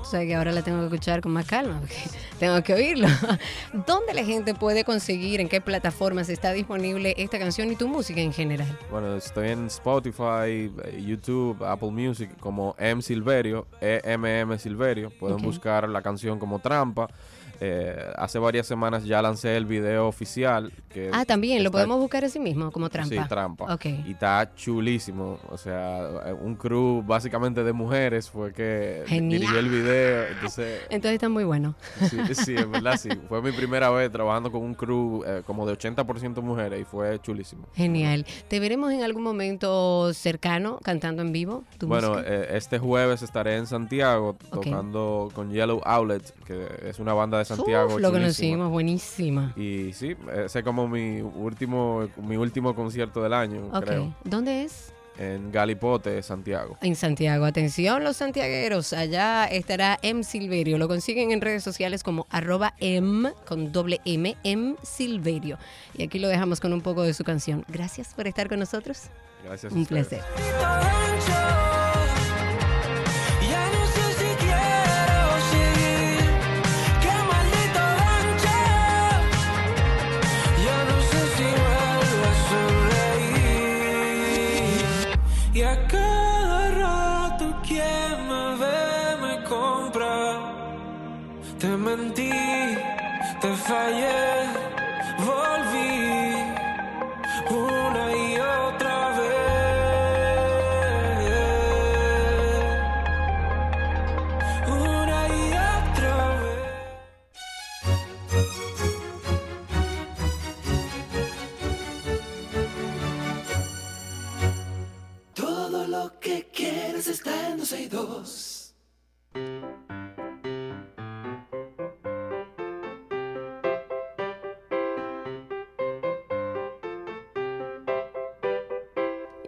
sabes que ahora la tengo que escuchar con más calma, porque tengo que oírlo. ¿Dónde la gente puede conseguir, en qué plataformas está disponible esta canción y tu música en general? Bueno, estoy en Spotify, YouTube, Apple Music como M Silverio, EMM Silverio. Pueden buscar la canción como Trampa. Eh, hace varias semanas ya lancé el video oficial. Que Ah, también, lo podemos buscar así mismo, como trampa. Sí, trampa. Ok. Y está chulísimo. O sea, un crew básicamente de mujeres fue que Genial. dirigió el video. Entonces, Entonces está muy bueno. sí, sí, en verdad sí. Fue mi primera vez trabajando con un crew eh, como de 80% mujeres y fue chulísimo. Genial. ¿Te veremos en algún momento cercano cantando en vivo tu Bueno, eh, este jueves estaré en Santiago tocando con Yellow Outlet, que es una banda de Santiago. Uf, lo conocimos, buenísima. Y sí, ese es como mi último, mi último concierto del año, creo. ¿Dónde es? En Galipote, Santiago. En Santiago. Atención los santiagueros. Allá estará M Silverio. Lo consiguen en redes sociales como arroba M con doble M, M Silverio. Y aquí lo dejamos con un poco de su canción. Gracias por estar con nosotros. Gracias. Un placer. Fallé, volví una y otra vez. Una y otra vez. Todo lo que quieres está en 12 y 2.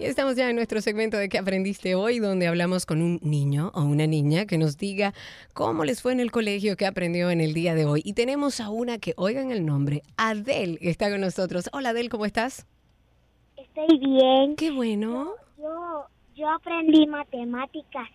Y estamos ya en nuestro segmento de ¿Qué aprendiste hoy? Donde hablamos con un niño o una niña que nos diga cómo les fue en el colegio, qué aprendió en el día de hoy. Y tenemos a una que, oigan el nombre, Adel, que está con nosotros. Hola Adel, ¿cómo estás? Estoy bien. Qué bueno. Yo, yo aprendí matemáticas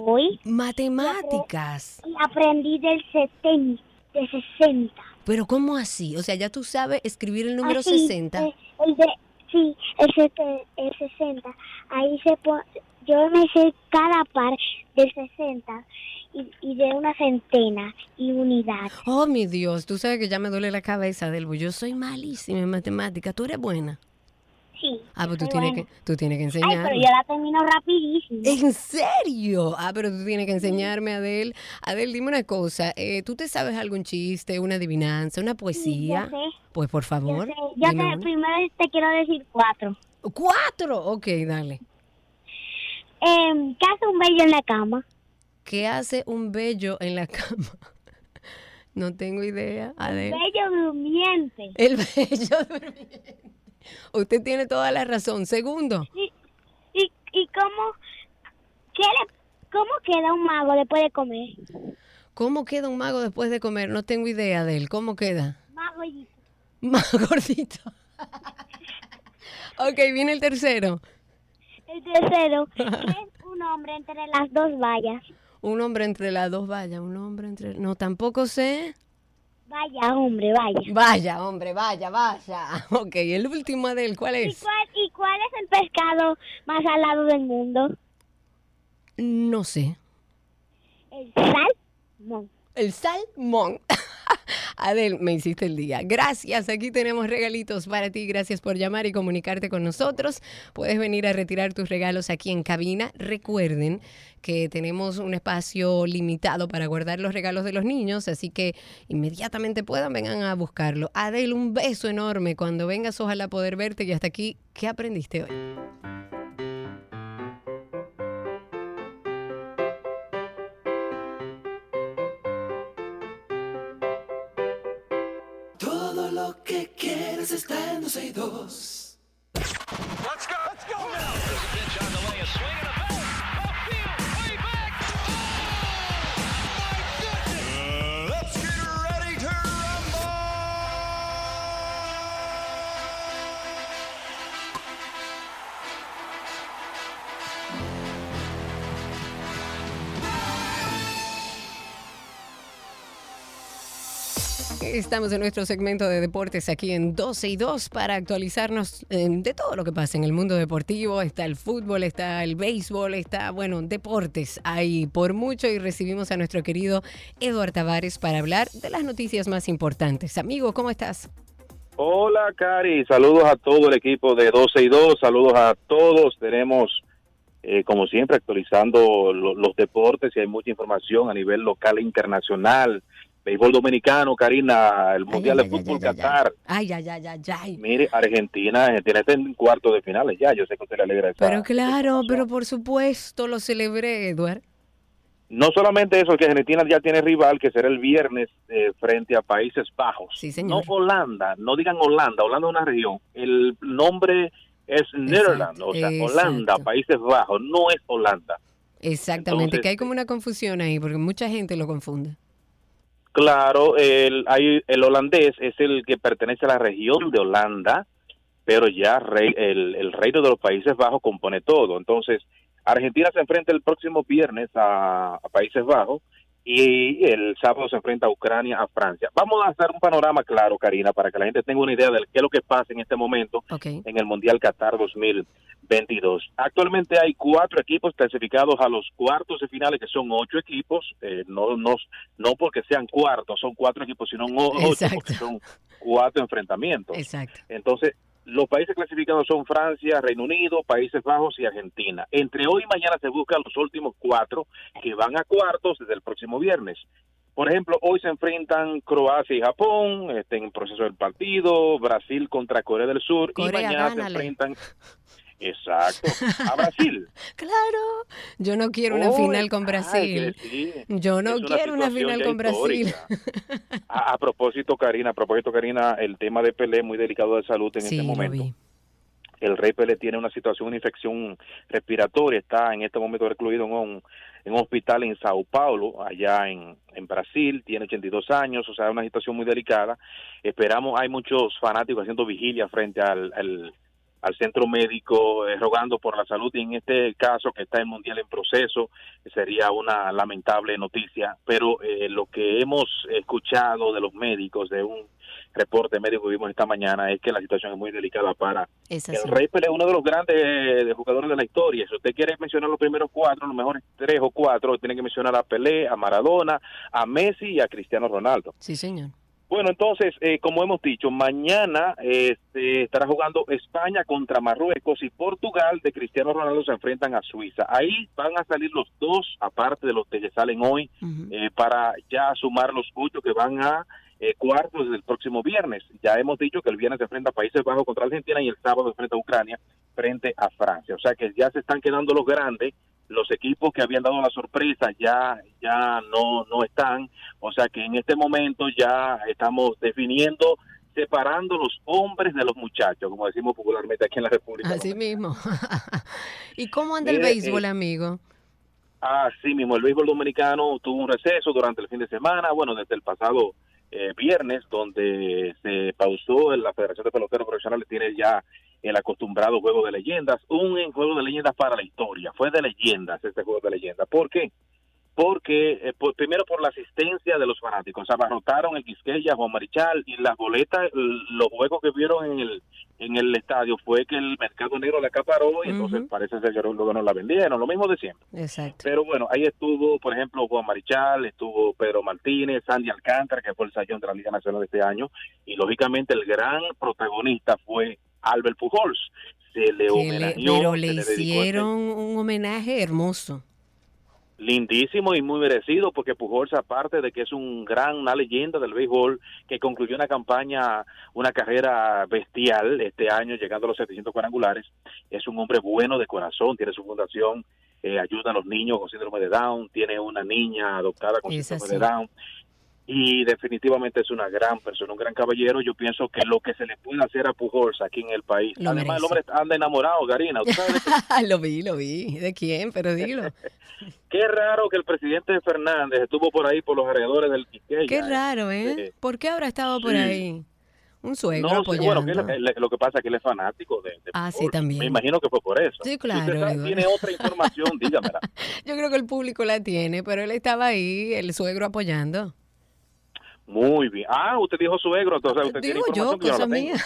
hoy Matemáticas. y aprendí del 70, de 60. Pero ¿cómo así? O sea, ya tú sabes escribir el número Así, 60. eh, el de, sí, el, sete- el 60. Ahí se po- yo me sé cada par del 60 y, y de una centena y unidad. Oh, mi Dios, tú sabes que ya me duele la cabeza, porque Yo soy malísima en matemáticas. ¿Tú eres buena? Sí. Ah, pues tú tienes, buena. que, tú tienes que Ay, enseñarme. pero yo la termino rapidísimo. ¿En serio? Ah, pero tú tienes que enseñarme, Adel. Adel, dime una cosa. eh, ¿Tú te sabes algún chiste, una adivinanza, una poesía? sé. Pues por Yo favor. sé, yo sé, primero te quiero decir cuatro. ¡Cuatro! Ok, dale. Em, ¿Qué hace un bello en la cama? ¿Qué hace un bello en la cama? No tengo idea, Adel. Bello durmiente. El bello durmiente. Usted tiene toda la razón. Segundo. ¿Y, y, y cómo, qué le, cómo queda un mago después de comer? ¿Cómo queda un mago después de comer? No tengo idea de él. ¿Cómo queda? Mago y Más gordito. ok, viene el tercero. el tercero, ¿qué es un hombre entre las dos vallas? Un hombre entre las dos vallas, un hombre entre... No, tampoco sé. Vaya, hombre, vaya. Vaya, hombre, vaya, vaya. Ok, el último de él, ¿cuál ¿Y es? cuál, ¿Y cuál es el pescado más salado del mundo? No sé. El salmón. El salmón. Adel, me hiciste el día. Gracias, aquí tenemos regalitos para ti. Gracias por llamar y comunicarte con nosotros. Puedes venir a retirar tus regalos aquí en cabina. Recuerden que tenemos un espacio limitado para guardar los regalos de los niños, así que inmediatamente puedan, vengan a buscarlo. Adel, un beso enorme. Cuando vengas, ojalá poder verte. Y hasta aquí, ¿qué aprendiste hoy? 12 y 2. Estamos en nuestro segmento de deportes aquí en 12 y 2 para actualizarnos eh, de todo lo que pasa en el mundo deportivo. Está el fútbol, está el béisbol, está, bueno, deportes hay por mucho y recibimos a nuestro querido Eduardo Tavares para hablar de las noticias más importantes. Amigo, ¿cómo estás? Hola, Cari. Saludos a todo el equipo de 12 y 2. Saludos a todos. Tenemos, eh, como siempre, actualizando lo- los deportes y hay mucha información a nivel local e internacional. Béisbol dominicano, Karina, el Mundial ay, de ay, Fútbol ay, Qatar. Ay, ay, ay, ay. Mire, Argentina, Argentina está en cuarto de finales ya. Yo sé que usted le alegra esa Pero claro, pero por supuesto lo celebré, Eduard. No solamente eso, que Argentina ya tiene rival, que será el viernes eh, frente a Países Bajos. Sí, señor. No Holanda, no digan Holanda, Holanda es una región. El nombre es Netherlands, o sea, Holanda. Países Bajos, no es Holanda. Exactamente, Entonces, que hay como una confusión ahí porque mucha gente lo confunde. Claro, el, hay, el holandés es el que pertenece a la región de Holanda, pero ya rey- el, el reino de los Países Bajos compone todo. Entonces, Argentina se enfrenta el próximo viernes a, a Países Bajos y el sábado se enfrenta a Ucrania, a Francia. Vamos a hacer un panorama claro, Karina, para que la gente tenga una idea de qué es lo que pasa en este momento en el Mundial Qatar 2022. Actualmente hay cuatro equipos clasificados a los cuartos de finales, que son ocho equipos, eh, no, no, no porque sean cuartos, son cuatro equipos, sino ocho Exacto. porque son cuatro enfrentamientos. Exacto. Entonces, los países clasificados son Francia, Reino Unido, Países Bajos y Argentina. Entre hoy y mañana se buscan los últimos cuatro que van a cuartos desde el próximo viernes. Por ejemplo, hoy se enfrentan Croacia y Japón, este, en el proceso del partido, Brasil contra Corea del Sur Corea, y mañana gánale. se enfrentan, exacto, a Brasil. Claro, yo no quiero una Hoy- final con Brasil. Yo no quiero una final con Brasil. A, a propósito, Karina, a propósito, Karina, el tema de Pelé es muy delicado de salud en Sí, este lo momento. vi. el rey Pelé tiene una situación, una infección respiratoria, está en este momento recluido en un, en un hospital en Sao Paulo, allá en, en Brasil, tiene 82 años, o sea, una situación muy delicada. Esperamos, hay muchos fanáticos haciendo vigilia frente al, al, al centro médico, eh, rogando por la salud, y en este caso que está el Mundial en proceso, sería una lamentable noticia, pero eh, lo que hemos escuchado de los médicos, de un reporte médico que vimos esta mañana, es que la situación es muy delicada para Es el así. Rey Pelé es uno de los grandes eh, de jugadores de la historia. Si usted quiere mencionar los primeros cuatro, los mejores tres o cuatro, tiene que mencionar a Pelé, a Maradona, a Messi y a Cristiano Ronaldo. Sí, señor. Bueno, entonces, eh, como hemos dicho, mañana este, estará jugando España contra Marruecos y Portugal de Cristiano Ronaldo se enfrentan a Suiza. Ahí van a salir los dos, aparte de los que ya salen hoy, eh, para ya sumar los ocho que van a eh, cuartos desde el próximo viernes. Ya hemos dicho que el viernes se enfrenta a Países Bajos contra Argentina y el sábado se enfrenta a Ucrania frente a Francia. O sea que ya se están quedando los grandes, los equipos que habían dado la sorpresa ya ya no no están. O sea que en este momento ya estamos definiendo separando los hombres de los muchachos, como decimos popularmente aquí en la República. Así Dominicana. mismo. ¿Y cómo anda el Mire, béisbol, eh, amigo? Así mismo, el béisbol dominicano tuvo un receso durante el fin de semana, bueno, desde el pasado eh, viernes, donde se pausó la Federación de Peloteros Profesionales, tiene ya el acostumbrado juego de leyendas, un juego de leyendas para la historia, fue de leyendas este juego de leyendas. ¿Por qué? Porque, eh, por- primero por la asistencia de los fanáticos, abarrotaron el Quisqueya, Juan Marichal, y las boletas, los juegos que vieron en el en el estadio fue que el mercado negro la acaparó y entonces parece ser que luego no la vendieron, lo mismo de siempre. Exacto. Pero bueno, ahí estuvo, por ejemplo, Juan Marichal, estuvo Pedro Martínez, Sandy Alcántara, que fue el sayón de la Liga Nacional de este año, y lógicamente el gran protagonista fue Albert Pujols. Se le homenajeó, pero se le este hicieron un homenaje hermoso. lindísimo y muy merecido porque Pujols aparte de que es un gran una leyenda del béisbol que concluyó una campaña una carrera bestial este año llegando a los 700 cuadrangulares es un hombre bueno de corazón tiene su fundación eh, ayuda a los niños con síndrome de Down tiene una niña adoptada con Es síndrome así. de Down y definitivamente es una gran persona, un gran caballero. Yo pienso que lo que se le puede hacer a Pujols aquí en el país, Lo además el merece. hombre anda enamorado, Garina. Lo vi, lo vi. ¿De quién? Pero dilo. Qué raro que el presidente Fernández estuvo por ahí por los alrededores del Quiqueya. Qué raro, ¿eh? Eh, ¿Por qué habrá estado por sí. ahí? Un suegro No, sí, bueno, apoyando. que él- lo que pasa es que él es fanático de, de Ah, sí, también. Me imagino que fue por eso. Sí, Si claro, usted sabe- Eduardo. tiene otra información, dígamela. Yo creo que el público la tiene, pero él estaba ahí, el suegro apoyando. Muy bien. Ah, usted dijo suegro, entonces usted tiene Digo yo, información que yo cosa no la tengo. mía.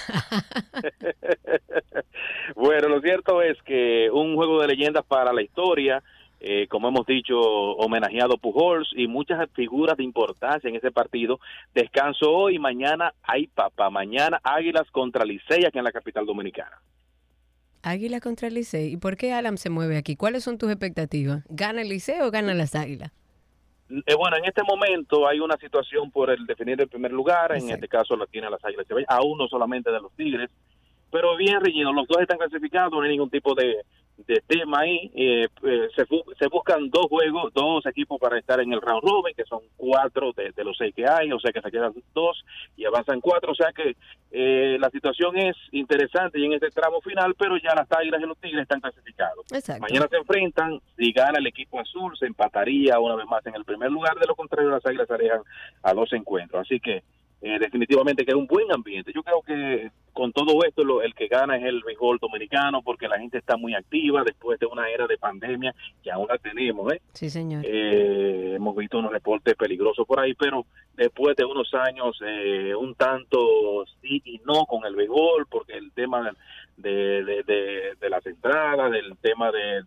bueno, lo cierto es que un juego de leyendas para la historia, eh, como hemos dicho, homenajeado Pujols y muchas figuras de importancia en ese partido. Descanso hoy, mañana hay papá, mañana Águilas contra Licey aquí en la capital dominicana. Águila contra Licey. ¿Y por qué Alan se mueve aquí? ¿Cuáles son tus expectativas? ¿Gana el Licey o gana las Águilas? Eh, bueno, en este momento hay una situación por el definir el primer lugar, en este caso la tiene las Águilas, a uno solamente de los Tigres, pero bien reñido, los dos están clasificados, no hay ningún tipo de, de tema ahí, eh, eh, se, se buscan dos juegos, dos equipos para estar en el round robin, que son cuatro de, de los seis que hay, o sea que se quedan dos y avanzan cuatro, o sea que eh, la situación es interesante y en este tramo final, pero ya las Águilas y los Tigres están clasificados. Exacto. Mañana se enfrentan, si gana el equipo azul, se empataría una vez más en el primer lugar, de lo contrario las águilas estarían a dos encuentros. Así que eh, definitivamente que es un buen ambiente. Yo creo que con todo esto lo- el que gana es el béisbol dominicano porque la gente está muy activa después de una era de pandemia que aún la tenemos. ¿eh? Sí, señor. Eh, hemos visto unos reportes peligrosos por ahí, pero después de unos años eh, un tanto sí y no con el béisbol, porque el tema de, de, de- de las entradas, del tema de,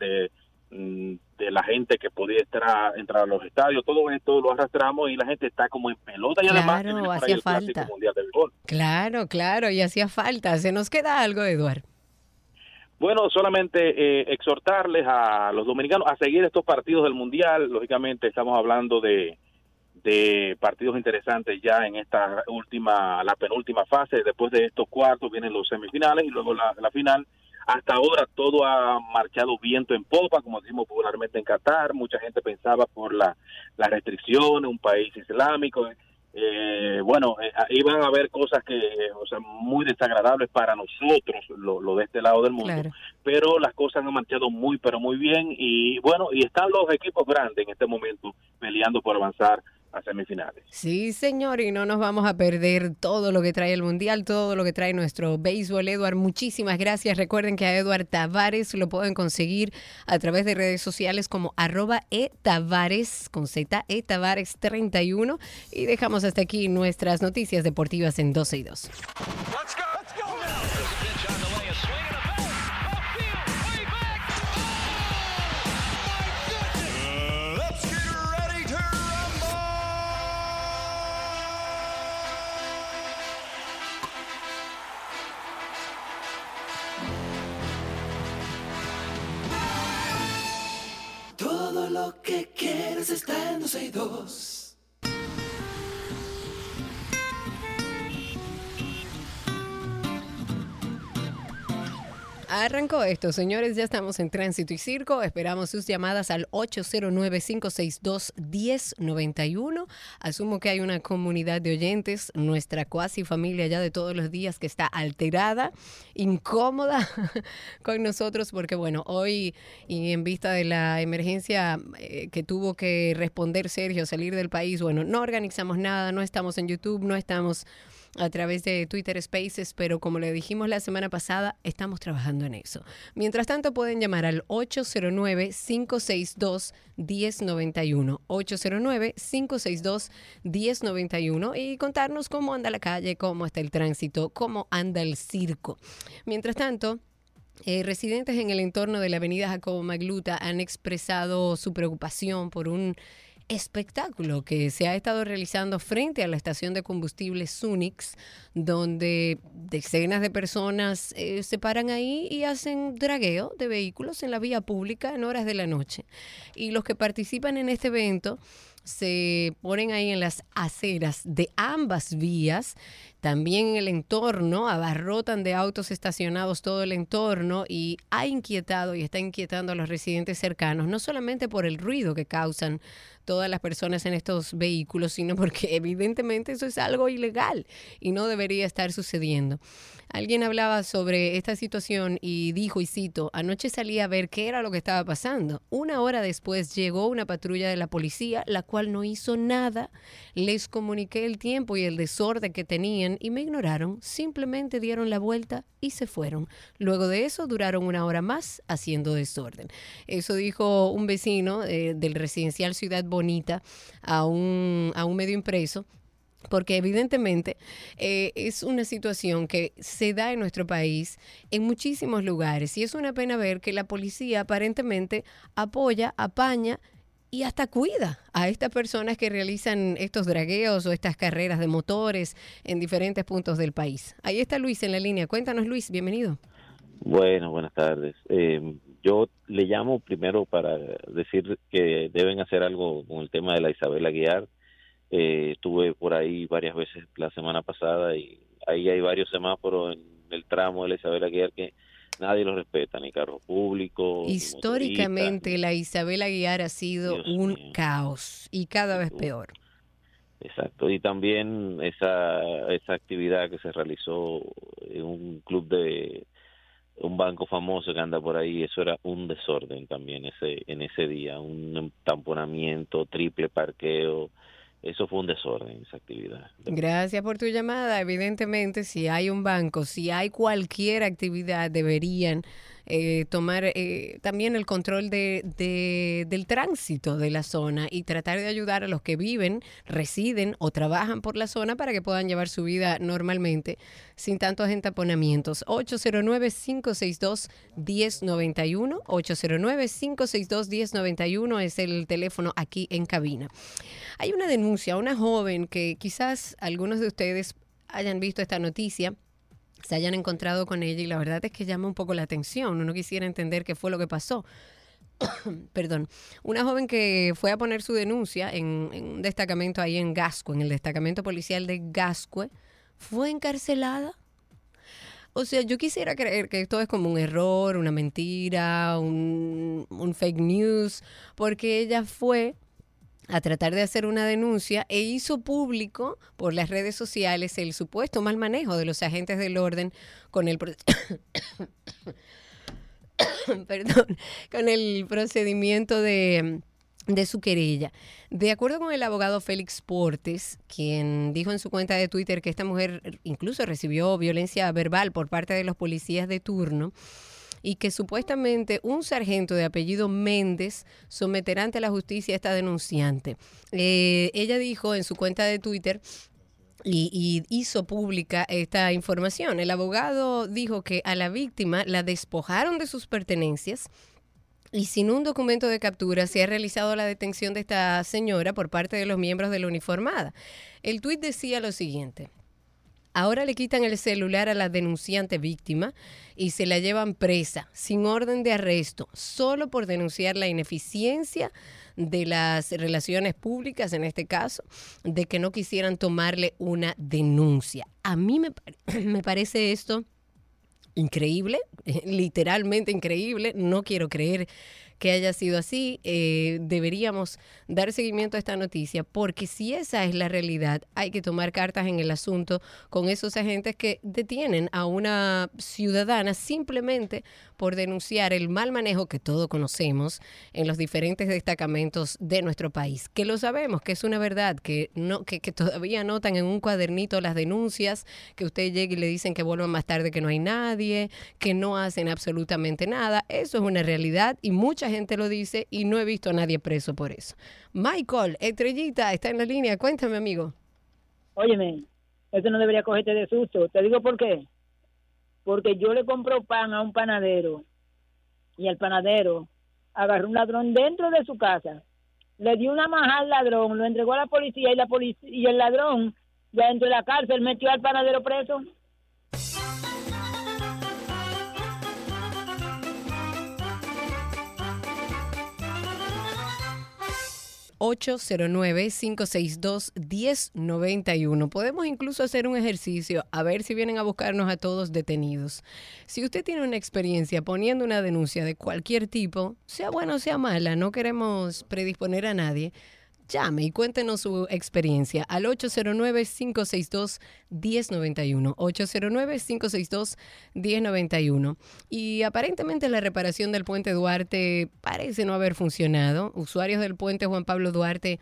de, mm, de la gente que podía entrar, entrar a los estadios, todo esto lo arrastramos y la gente está como en pelota y además Claro, ahí hacía falta. mundial del. Claro, claro, y hacía falta. Se nos queda algo, Eduard. Bueno, solamente eh, exhortarles a los dominicanos a seguir estos partidos del Mundial. Lógicamente estamos hablando de, de partidos interesantes ya en esta última, la penúltima fase. Después de estos cuartos vienen los semifinales y luego la, la final. Hasta ahora todo ha marchado viento en popa, como decimos popularmente en Qatar. Mucha gente pensaba por la, las restricciones, un país islámico. Eh, bueno, eh, iban a haber cosas que, o sea, muy desagradables para nosotros, lo, lo de este lado del mundo Claro. pero las cosas han marchado muy, pero muy bien. Y bueno, y están los equipos grandes en este momento peleando por avanzar a semifinales. Sí, señor, y no nos vamos a perder todo lo que trae el Mundial, todo lo que trae nuestro béisbol. Eduard, muchísimas gracias. Recuerden que a Eduard Tavares lo pueden conseguir a través de redes sociales como arroba etavares con Z, etavares 31. Y dejamos hasta aquí nuestras noticias deportivas en 12 y 2. Todo lo que quieres está en 12 y 2. Arrancó esto, señores, ya estamos en tránsito y circo. Esperamos sus llamadas al 809-562-1091. Asumo que hay una comunidad de oyentes, nuestra cuasi familia ya de todos los días que está alterada, incómoda con nosotros, porque bueno, hoy y en vista de la emergencia eh, que tuvo que responder Sergio, salir del país, bueno, no organizamos nada, no estamos en YouTube, no estamos a través de Twitter Spaces, pero como le dijimos la semana pasada, estamos trabajando en eso. Mientras tanto, pueden llamar al 809-562-1091. 809-562-1091 y contarnos cómo anda la calle, cómo está el tránsito, cómo anda el circo. Mientras tanto, eh, residentes en el entorno de la avenida Jacobo Magluta han expresado su preocupación por un espectáculo que se ha estado realizando frente a la estación de combustible Sunix, donde decenas de personas eh, se paran ahí y hacen dragueo de vehículos en la vía pública en horas de la noche. Y los que participan en este evento se ponen ahí en las aceras de ambas vías, también el entorno, abarrotan de autos estacionados todo el entorno y ha inquietado y está inquietando a los residentes cercanos, no solamente por el ruido que causan todas las personas en estos vehículos, sino porque evidentemente eso es algo ilegal y no debería estar sucediendo. Alguien hablaba sobre esta situación y dijo, y cito, anoche salí a ver qué era lo que estaba pasando. Una hora después llegó una patrulla de la policía, la cual no hizo nada. Les comuniqué el tiempo y el desorden que tenían y me ignoraron. Simplemente dieron la vuelta y se fueron. Luego de eso duraron una hora más haciendo desorden. Eso dijo un vecino eh, del residencial Ciudad Bonita a un, a un medio impreso porque evidentemente eh, es una situación que se da en nuestro país en muchísimos lugares y es una pena ver que la policía aparentemente apoya, apaña y hasta cuida a estas personas que realizan estos dragueos o estas carreras de motores en diferentes puntos del país. Ahí está Luis en la línea. Cuéntanos Luis, bienvenido. Bueno, buenas tardes. Eh, yo le llamo primero para decir que deben hacer algo con el tema de la Isabel Aguiar eh, estuve por ahí varias veces la semana pasada y ahí hay varios semáforos en el tramo de la Isabel Aguiar que nadie los respeta, ni carro público. Históricamente la Isabel Aguiar ha sido un caos y cada vez peor. Exacto, y también esa, esa actividad que se realizó en un club de un banco famoso que anda por ahí, eso era un desorden también ese en ese día, un tamponamiento, triple parqueo, eso fue un desorden, esa actividad. Gracias por tu llamada. Evidentemente, si hay un banco, si hay cualquier actividad, deberían eh, tomar eh, también el control de, del tránsito de la zona y tratar de ayudar a los que viven, residen o trabajan por la zona para que puedan llevar su vida normalmente sin tantos entaponamientos. 809-562-1091. 809-562-1091 es el teléfono aquí en cabina. Hay una denuncia, una joven que quizás algunos de ustedes hayan visto esta noticia se hayan encontrado con ella y la verdad es que llama un poco la atención. Uno quisiera entender qué fue lo que pasó. Perdón, una joven que fue a poner su denuncia en, un destacamento ahí en Gascue, en el destacamento policial de Gascue, fue encarcelada. O sea, yo quisiera creer que esto es como un error, una mentira, un fake news, porque ella fue a tratar de hacer una denuncia e hizo público por las redes sociales el supuesto mal manejo de los agentes del orden con el perdón, con el procedimiento de, de su querella. De acuerdo con el abogado Félix Portes, quien dijo en su cuenta de Twitter que esta mujer incluso recibió violencia verbal por parte de los policías de turno, y que supuestamente un sargento de apellido Méndez someterá ante la justicia a esta denunciante. Eh, ella dijo en su cuenta de Twitter y, hizo pública esta información. El abogado dijo que a la víctima la despojaron de sus pertenencias. Y sin un documento de captura se ha realizado la detención de esta señora por parte de los miembros de la uniformada. El tuit decía lo siguiente. Ahora le quitan el celular a la denunciante víctima y se la llevan presa sin orden de arresto, solo por denunciar la ineficiencia de las relaciones públicas, en este caso, de que no quisieran tomarle una denuncia. A mí me, me parece esto increíble, literalmente increíble. No quiero creer que haya sido así. Eh, deberíamos dar seguimiento a esta noticia porque si esa es la realidad, hay que tomar cartas en el asunto con esos agentes que detienen a una ciudadana simplemente por denunciar el mal manejo que todos conocemos en los diferentes destacamentos de nuestro país. Que lo sabemos, que es una verdad, que, no, que, que todavía anotan en un cuadernito las denuncias, que usted llegue y le dicen que vuelvan más tarde que no hay nadie, que no hacen absolutamente nada. Eso es una realidad y mucha gente lo dice y no he visto a nadie preso por eso. Michael, estrellita, está en la línea. Cuéntame, amigo. Óyeme, esto no debería cogerte de susto. Te digo por qué porque yo le compro pan a un panadero y el panadero agarró un ladrón dentro de su casa, le dio una maja al ladrón, lo entregó a la policía y la policía y el ladrón ya dentro de la cárcel metió al panadero preso. 809-562-1091. Podemos incluso hacer un ejercicio a ver si vienen a buscarnos a todos detenidos. Si usted tiene una experiencia poniendo una denuncia de cualquier tipo, sea buena o sea mala, no queremos predisponer a nadie llame y cuéntenos su experiencia al 809-562-1091. 809-562-1091. Y aparentemente la reparación del puente Duarte parece no haber funcionado. Usuarios del puente Juan Pablo Duarte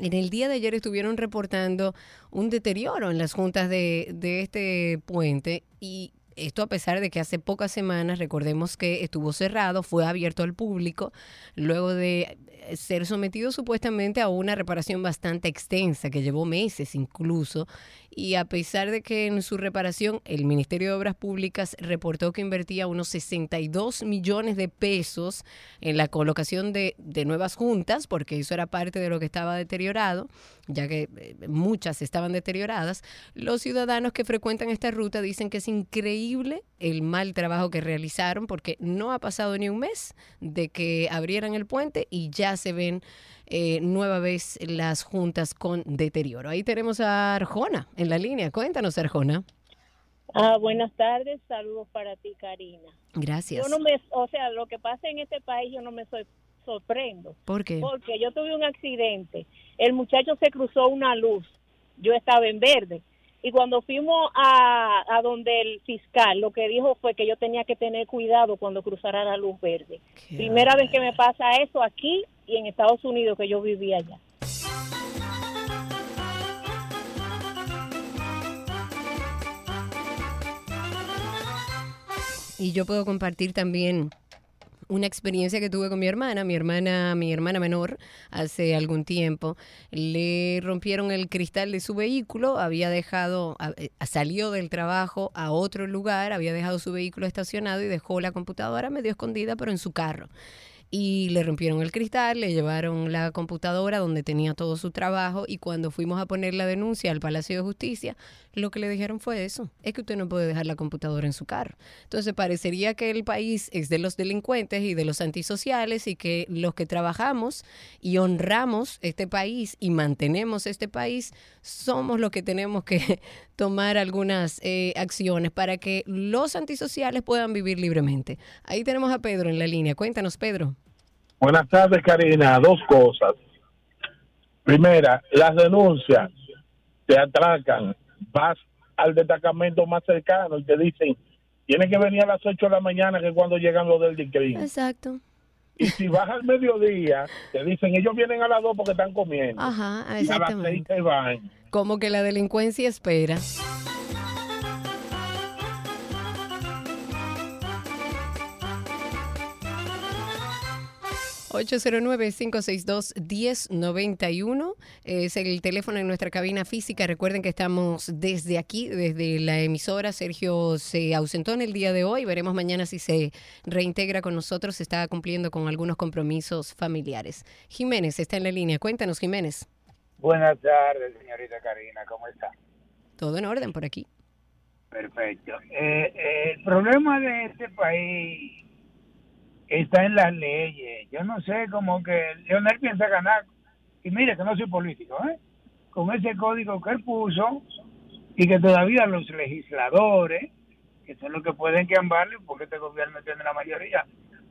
en el día de ayer estuvieron reportando un deterioro en las juntas de, de este puente y esto a pesar de que hace pocas semanas, recordemos que estuvo cerrado, fue abierto al público, luego de ser sometido supuestamente a una reparación bastante extensa, que llevó meses incluso, y a pesar de que en su reparación el Ministerio de Obras Públicas reportó que invertía unos 62 millones de pesos en la colocación de, de nuevas juntas, porque eso era parte de lo que estaba deteriorado, ya que eh, muchas estaban deterioradas, los ciudadanos que frecuentan esta ruta dicen que es increíble el mal trabajo que realizaron, porque no ha pasado ni un mes de que abrieran el puente y ya se ven eh, nueva vez las juntas con deterioro. Ahí tenemos a Arjona en la línea. Cuéntanos, Arjona. Ah, buenas tardes, saludos para ti, Karina. Gracias. Yo no me, o sea, lo que pasa en este país yo no me soy, sorprendo. ¿Por qué? Porque yo tuve un accidente, el muchacho se cruzó una luz, yo estaba en verde. Y cuando fuimos a, a donde el fiscal, lo que dijo fue que yo tenía que tener cuidado cuando cruzara la luz verde. Primera vez que me pasa eso aquí y en Estados Unidos que yo vivía allá. Y yo puedo compartir también una experiencia que tuve con mi hermana, mi hermana, mi hermana menor, hace algún tiempo, le rompieron el cristal de su vehículo, había dejado, eh, salió del trabajo a otro lugar, había dejado su vehículo estacionado y dejó la computadora medio escondida, pero en su carro. Y le rompieron el cristal, le llevaron la computadora donde tenía todo su trabajo y cuando fuimos a poner la denuncia al Palacio de Justicia, lo que le dijeron fue eso, es que usted no puede dejar la computadora en su carro. Entonces parecería que el país es de los delincuentes y de los antisociales y que los que trabajamos y honramos este país y mantenemos este país somos los que tenemos que tomar algunas eh, acciones para que los antisociales puedan vivir libremente. Ahí tenemos a Pedro en la línea. Cuéntanos, Pedro. Buenas tardes, Karina. Dos cosas. Primera, las denuncias te atracan. Vas al destacamento más cercano y te dicen, tienes que venir a las 8 de la mañana, que es cuando llegan los del DICRIN. Exacto. Y si vas al mediodía, te dicen, ellos vienen a las 2 porque están comiendo. Ajá, y a las 6 exactamente. se van. Como que la delincuencia espera. ...809-562-1091... es el teléfono en nuestra cabina física. Recuerden que estamos desde aquí, desde la emisora. Sergio se ausentó en el día de hoy. Veremos mañana si se reintegra con nosotros. Está cumpliendo con algunos compromisos familiares. Jiménez está en la línea. Cuéntanos, Jiménez. Buenas tardes, señorita Karina, ¿cómo está? Todo en orden por aquí. Perfecto. Eh, eh, el problema de este país está en las leyes. Yo no sé, como que Leonel piensa ganar, y mire que no soy político, ¿eh? con ese código que él puso y que todavía los legisladores, que son los que pueden cambiarlo, porque este gobierno tiene la mayoría,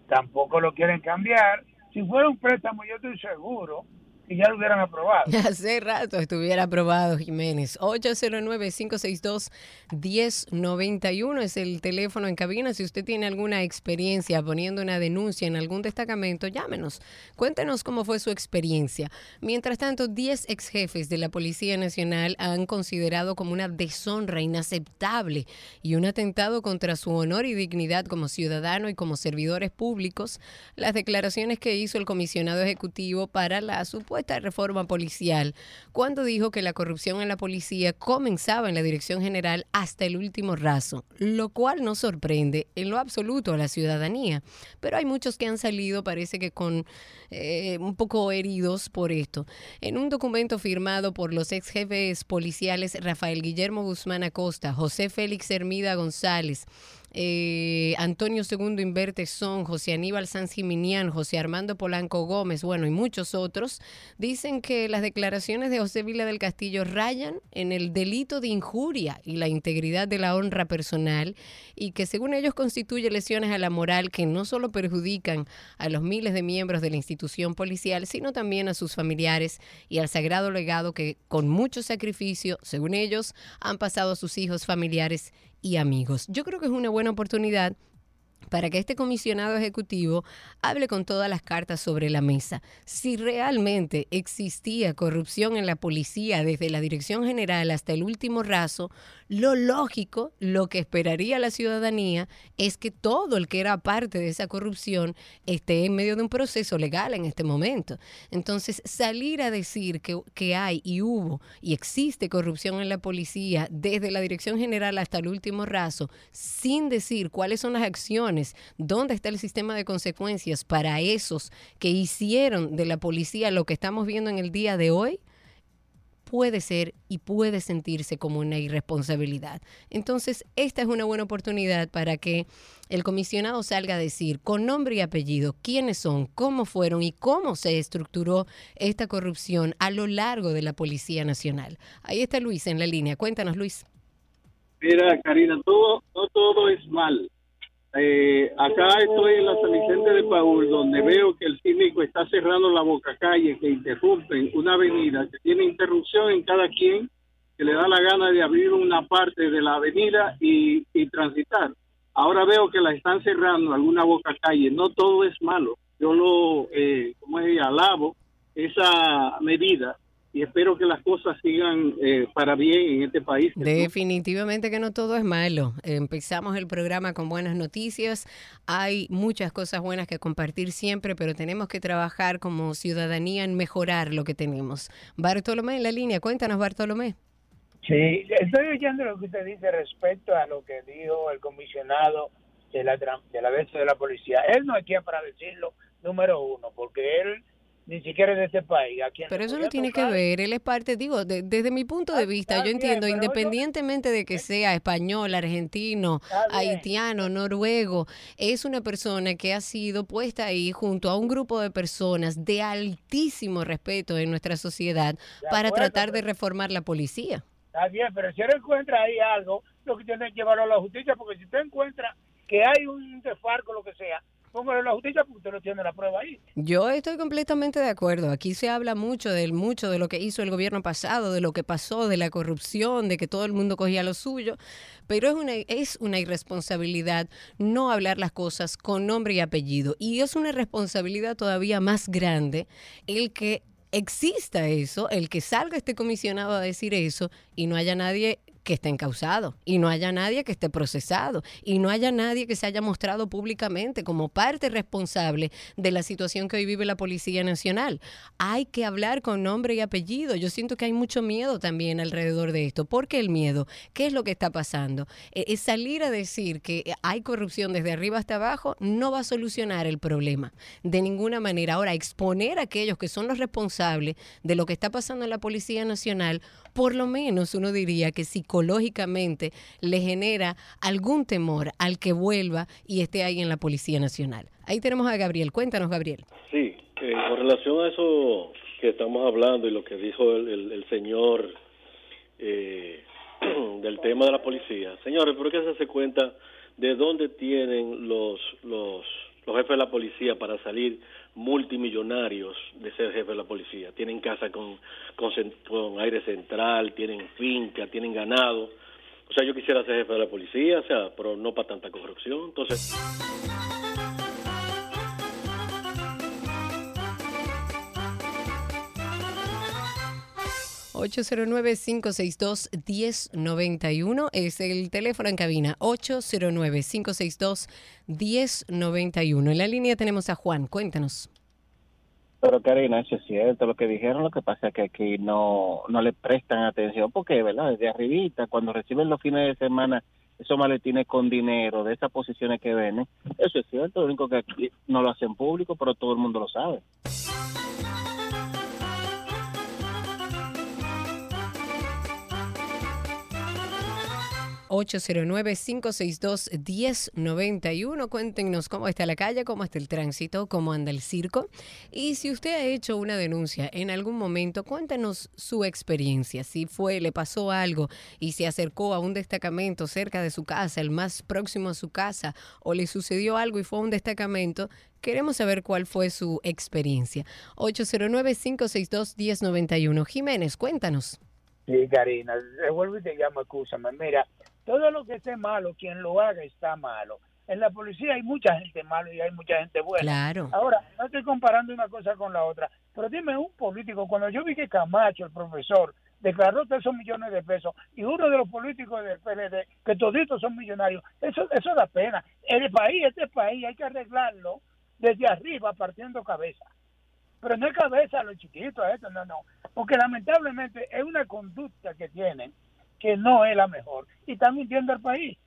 tampoco lo quieren cambiar. Si fuera un préstamo, yo estoy seguro que ya lo hubieran aprobado. Hace rato estuviera aprobado, Jiménez. 809-562-1091 es el teléfono en cabina. Si usted tiene alguna experiencia poniendo una denuncia en algún destacamento, llámenos. Cuéntenos cómo fue su experiencia. Mientras tanto, 10 ex jefes de la Policía Nacional han considerado como una deshonra inaceptable y un atentado contra su honor y dignidad como ciudadano y como servidores públicos las declaraciones que hizo el comisionado ejecutivo para la supuesta reforma policial, cuando dijo que la corrupción en la policía comenzaba en la dirección general hasta el último raso, lo cual no sorprende en lo absoluto a la ciudadanía. Pero hay muchos que han salido, parece que con eh, un poco heridos por esto. En un documento firmado por los ex jefes policiales Rafael Guillermo Guzmán Acosta, José Félix Hermida González, eh, Antonio Segundo Inverte Son, José Aníbal Sanz Jiminián, José Armando Polanco Gómez, bueno, y muchos otros, dicen que las declaraciones de José Vila del Castillo rayan en el delito de injuria y la integridad de la honra personal y que según ellos constituye lesiones a la moral que no solo perjudican a los miles de miembros de la institución policial, sino también a sus familiares y al sagrado legado que con mucho sacrificio, según ellos, han pasado a sus hijos familiares y amigos. Yo creo que es una buena oportunidad para que este comisionado ejecutivo hable con todas las cartas sobre la mesa. Si realmente existía corrupción en la policía desde la dirección general hasta el último raso, lo lógico, lo que esperaría la ciudadanía es que todo el que era parte de esa corrupción esté en medio de un proceso legal en este momento. Entonces, salir a decir que, que hay y hubo y existe corrupción en la policía desde la dirección general hasta el último raso, sin decir cuáles son las acciones, dónde está el sistema de consecuencias para esos que hicieron de la policía lo que estamos viendo en el día de hoy, puede ser y puede sentirse como una irresponsabilidad. Entonces, esta es una buena oportunidad para que el comisionado salga a decir con nombre y apellido quiénes son, cómo fueron y cómo se estructuró esta corrupción a lo largo de la Policía Nacional. Ahí está Luis en la línea. Cuéntanos, Luis. Mira, Karina, todo, no todo es mal. Eh, acá estoy en la San Vicente de Paul, donde veo que el cínico está cerrando la boca calle, que interrumpen una avenida, que tiene interrupción en cada quien, que le da la gana de abrir una parte de la avenida y, y transitar. Ahora veo que la están cerrando alguna boca calle. No todo es malo. Yo lo, eh, como es, alabo esa medida y espero que las cosas sigan eh, para bien en este país. Definitivamente que no todo es malo. Empezamos el programa con buenas noticias. Hay muchas cosas buenas que compartir siempre, pero tenemos que trabajar como ciudadanía en mejorar lo que tenemos. Bartolomé en la línea, cuéntanos Bartolomé. Sí, estoy oyendo lo que usted dice respecto a lo que dijo el comisionado de la, de la de la policía. Él no es quien para decirlo, número uno, porque él ni siquiera de este país. pero eso no tiene que ver, él es parte, digo, desde mi punto de vista, yo entiendo, independientemente de que sea español, argentino, haitiano, noruego, es una persona que ha sido puesta ahí junto a un grupo de personas de altísimo respeto en nuestra sociedad para tratar de reformar la policía. Está bien, pero si él encuentra ahí algo, lo que tiene que llevarlo a la justicia, porque si usted encuentra que hay un desfarco, lo que sea, la justicia porque usted no tiene la prueba ahí. Yo estoy completamente de acuerdo. Aquí se habla mucho del mucho de lo que hizo el gobierno pasado, de lo que pasó, de la corrupción, de que todo el mundo cogía lo suyo, pero es una es una irresponsabilidad no hablar las cosas con nombre y apellido y es una responsabilidad todavía más grande el que exista eso, el que salga este comisionado a decir eso y no haya nadie que esté encausado y no haya nadie que esté procesado y no haya nadie que se haya mostrado públicamente como parte responsable de la situación que hoy vive la Policía Nacional. Hay que hablar con nombre y apellido. Yo siento que hay mucho miedo también alrededor de esto. ¿Por qué el miedo? ¿Qué es lo que está pasando? Eh, es salir a decir que hay corrupción desde arriba hasta abajo no va a solucionar el problema de ninguna manera. Ahora, exponer a aquellos que son los responsables de lo que está pasando en la Policía Nacional, por lo menos uno diría que si psicológicamente le genera algún temor al que vuelva y esté ahí en la Policía Nacional. Ahí tenemos a Gabriel. Cuéntanos, Gabriel. Sí, eh, con relación a eso que estamos hablando y lo que dijo el, señor eh, del tema de la policía. Señores, ¿por qué se hace cuenta de dónde tienen los, los, los jefes de la policía para salir multimillonarios de ser jefe de la policía. Tienen casa con, con, aire central, tienen finca, tienen ganado. O sea, yo quisiera ser jefe de la policía, o sea, pero no para tanta corrupción. Entonces... 809-562-1091 es el teléfono en cabina. 809-562-1091. En la línea tenemos a Juan. Cuéntanos. Pero Karina, eso es cierto, lo que dijeron, lo que pasa es que aquí no, no le prestan atención, porque, ¿verdad? Desde arribita, cuando reciben los fines de semana esos maletines con dinero de esas posiciones que ven, eso es cierto, lo único que aquí no lo hacen público, pero todo el mundo lo sabe. 809-562-1091. Cuéntenos cómo está la calle, cómo está el tránsito, cómo anda el circo. Y si usted ha hecho una denuncia en algún momento, cuéntenos su experiencia. Si fue, le pasó algo y se acercó a un destacamento cerca de su casa, el más próximo a su casa, o le sucedió algo y fue a un destacamento, Queremos saber cuál fue su experiencia. 809-562-1091. Jiménez, cuéntanos. Sí, Karina, vuelvo y te llamo, escúchame. Mira, todo lo que esté malo, quien lo haga está malo. En la policía hay mucha gente mala y hay mucha gente buena. Claro. Ahora, no estoy comparando una cosa con la otra, pero dime un político, cuando yo vi que Camacho, el profesor, declaró todos esos millones de pesos y uno de los políticos del PLD, que toditos son millonarios, eso, eso da pena. El país, este país, hay que arreglarlo desde arriba partiendo cabeza. Pero no es cabeza a los chiquitos, esto, no, no. Porque lamentablemente es una conducta que tienen que no es la mejor. Y están mintiendo al país.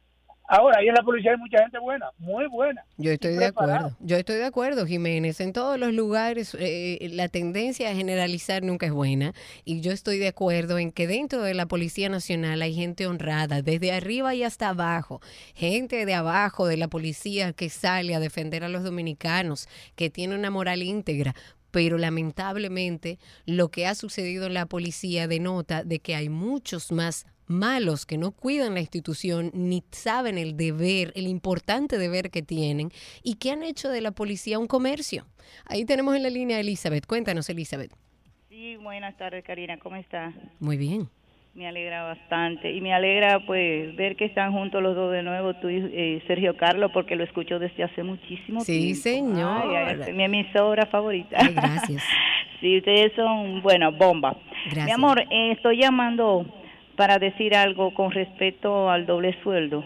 Ahora, ahí en la policía hay mucha gente buena, muy buena. Yo estoy de acuerdo. Yo estoy de acuerdo, Jiménez. En todos los lugares eh, la tendencia a generalizar nunca es buena. Y yo estoy de acuerdo en que dentro de la Policía Nacional hay gente honrada, desde arriba y hasta abajo. Gente de abajo de la policía que sale a defender a los dominicanos, que tiene una moral íntegra. Pero lamentablemente lo que ha sucedido en la policía denota de que hay muchos más malos que no cuidan la institución ni saben el deber, el importante deber que tienen y que han hecho de la policía un comercio. Ahí tenemos en la línea a Elizabeth. Cuéntanos, Elizabeth. Sí, buenas tardes, Karina. ¿Cómo estás? Muy bien. Me alegra bastante. Y me alegra, pues, ver que están juntos los dos de nuevo, tú y eh, Sergio Carlos, porque lo escucho desde hace muchísimo Sí, tiempo. señor. Ay, es mi emisora favorita. Ay, gracias. sí, ustedes son, bueno, bomba. Gracias. Mi amor, eh, estoy llamando para decir algo con respecto al doble sueldo.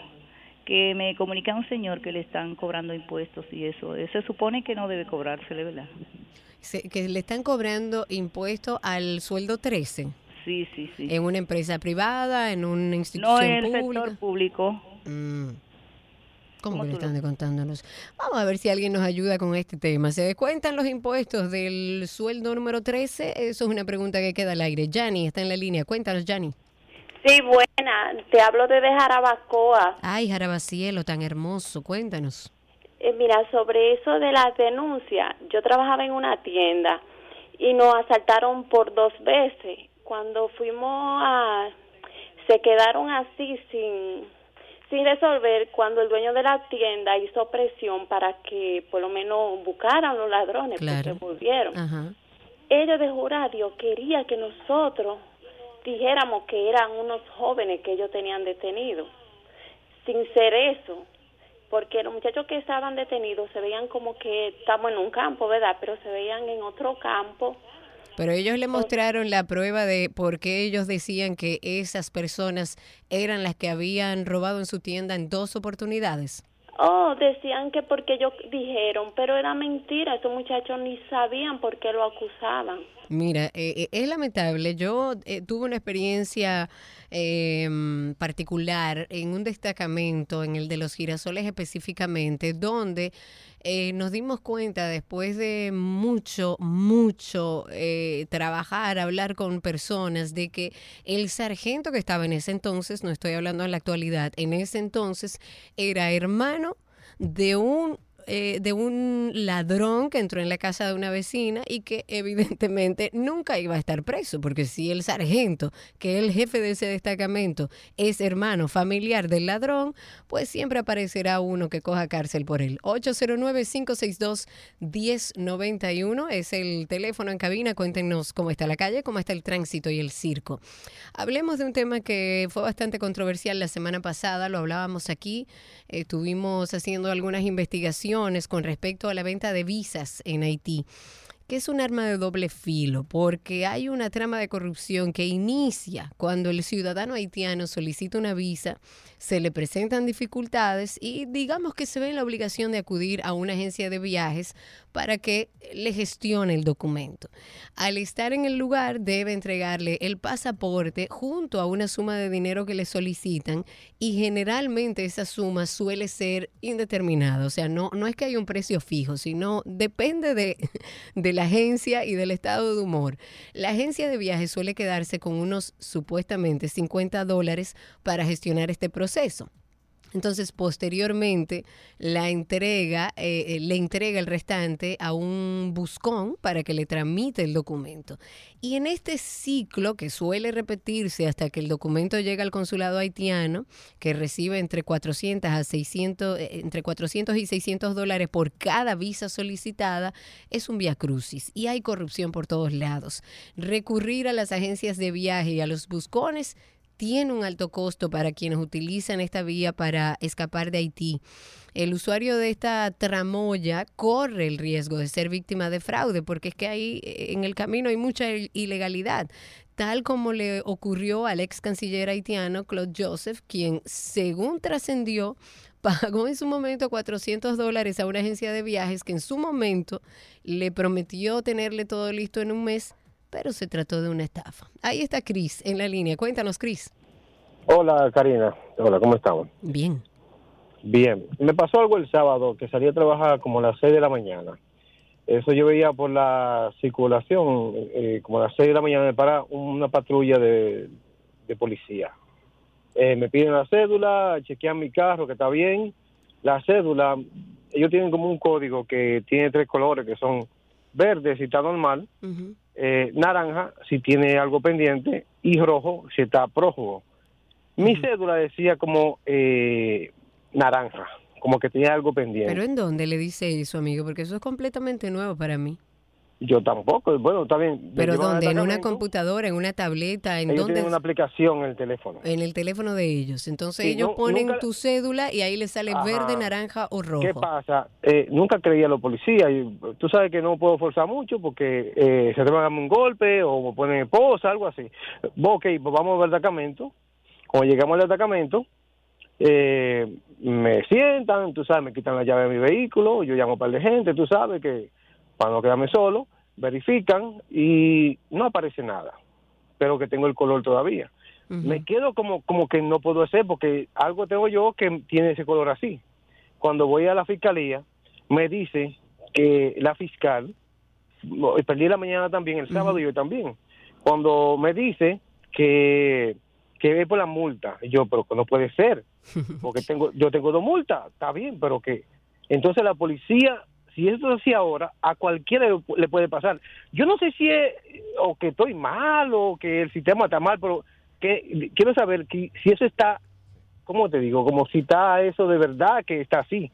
Que me comunica un señor que le están cobrando impuestos y eso. Se supone que no debe cobrársele, ¿verdad? Se- que le están cobrando impuesto al sueldo 13 Sí, sí, sí. en una empresa privada, en una No institución en el pública. sector público. Mm. ¿Cómo, ¿Cómo que le están descontándonos? Vamos a ver si alguien nos ayuda con este tema. ¿Se descuentan los impuestos del sueldo número 13? Eso es una pregunta que queda al aire. Yanni está en la línea. Cuéntanos, Yanni. Sí, buena. Te hablo desde Jarabacoa. Ay, Jarabacielo, tan hermoso. Cuéntanos. Eh, mira, sobre eso de las denuncias, yo trabajaba en una tienda y nos asaltaron por dos veces. Cuando fuimos a... se quedaron así sin, sin resolver cuando el dueño de la tienda hizo presión para que por lo menos buscaran los ladrones Claro. porque volvieron. Ajá. Ellos de juradio quería que nosotros dijéramos que eran unos jóvenes que ellos tenían detenidos, sin ser eso, porque los muchachos que estaban detenidos se veían como que estamos en un campo, ¿verdad? Pero se veían en otro campo. Pero ellos le mostraron la prueba de por qué ellos decían que esas personas eran las que habían robado en su tienda en dos oportunidades. Oh, decían que porque ellos dijeron, pero era mentira, esos muchachos ni sabían por qué lo acusaban. Mira, eh, eh, es lamentable. Yo eh, tuve una experiencia eh, particular en un destacamento, en el de los girasoles específicamente, donde eh, nos dimos cuenta después de mucho, mucho trabajar, hablar con personas, de que el sargento que estaba en ese entonces, no estoy hablando en la actualidad, en ese entonces era hermano de un eh, de un ladrón que entró en la casa de una vecina y que evidentemente nunca iba a estar preso, porque si el sargento, que es el jefe de ese destacamento, es hermano familiar del ladrón, pues siempre aparecerá uno que coja cárcel por él. 809-562-1091 es el teléfono en cabina. Cuéntenos cómo está la calle, cómo está el tránsito y el circo. Hablemos de un tema que fue bastante controversial la semana pasada, lo hablábamos aquí, eh, estuvimos haciendo algunas investigaciones con respecto a la venta de visas en Haití que es un arma de doble filo, porque hay una trama de corrupción que inicia cuando el ciudadano haitiano solicita una visa, se le presentan dificultades y digamos que se ve en la obligación de acudir a una agencia de viajes para que le gestione el documento. Al estar en el lugar debe entregarle el pasaporte junto a una suma de dinero que le solicitan y generalmente esa suma suele ser indeterminada, o sea, no, no es que haya un precio fijo, sino depende de, de la agencia y del estado de humor. La agencia de viajes suele quedarse con unos supuestamente 50 dólares para gestionar este proceso. Entonces, posteriormente, la entrega, eh, eh, le entrega el restante a un buscón para que le tramite el documento. Y en este ciclo, que suele repetirse hasta que el documento llega al consulado haitiano, que recibe entre 400, a 600, eh, entre 400 y 600 dólares por cada visa solicitada, es un via crucis y hay corrupción por todos lados. Recurrir a las agencias de viaje y a los buscones tiene un alto costo para quienes utilizan esta vía para escapar de Haití. El usuario de esta tramoya corre el riesgo de ser víctima de fraude porque es que ahí eh, en el camino hay mucha ilegalidad, tal como le ocurrió al ex canciller haitiano Claude Joseph, quien según trascendió pagó en su momento 400 dólares a una agencia de viajes que en su momento le prometió tenerle todo listo en un mes, pero se trató de una estafa. Ahí está Cris en la línea. Cuéntanos, Cris. Hola, Karina. Hola, ¿cómo estamos? Bien. Bien. Me pasó algo el sábado, que salí a trabajar como a las 6 de la mañana. Eso yo veía por la circulación, eh, como a las 6 de la mañana me para una patrulla de, de policía. Eh, me piden la cédula, chequean mi carro, que está bien. La cédula, ellos tienen como un código que tiene tres colores, que son verde si está normal, eh, naranja si tiene algo pendiente y rojo si está prófugo. Mi cédula decía como eh, naranja, como que tenía algo pendiente. ¿Pero en dónde le dice eso, amigo? Porque eso es completamente nuevo para mí. Yo tampoco, bueno, está bien. ¿Pero dónde? ¿En una computadora, en una tableta? ¿En Ellos dónde? tienen una aplicación en el teléfono. En el teléfono de ellos. Entonces Sí, ellos no- ponen nunca- tu cédula y ahí le sale Ajá. verde, naranja o rojo. ¿Qué pasa? Eh, nunca creía a los policías. Tú sabes que no puedo forzar mucho porque eh, se te van a dar un golpe o me ponen esposa, algo así. Ok, pues vamos al destacamento. Cuando llegamos al destacamento, eh, me sientan, tú sabes, me quitan la llave de mi vehículo, yo llamo a un par de gente, tú sabes, que para no quedarme solo, verifican y no aparece nada, pero que tengo el color todavía. Me quedo como, como que no puedo hacer porque algo tengo yo que tiene ese color así. Cuando voy a la fiscalía, me dice que la fiscal, perdí la mañana también, el sábado yo también, cuando me dice que que es por la multa, Y yo, pero que no puede ser, porque tengo yo tengo dos multas, está bien, pero que entonces la policía, si esto es así ahora, a cualquiera le- puede pasar. Yo no sé si es o que estoy mal o que el sistema está mal, pero que quiero saber si eso está, ¿cómo te digo? Como si está eso de verdad que está así.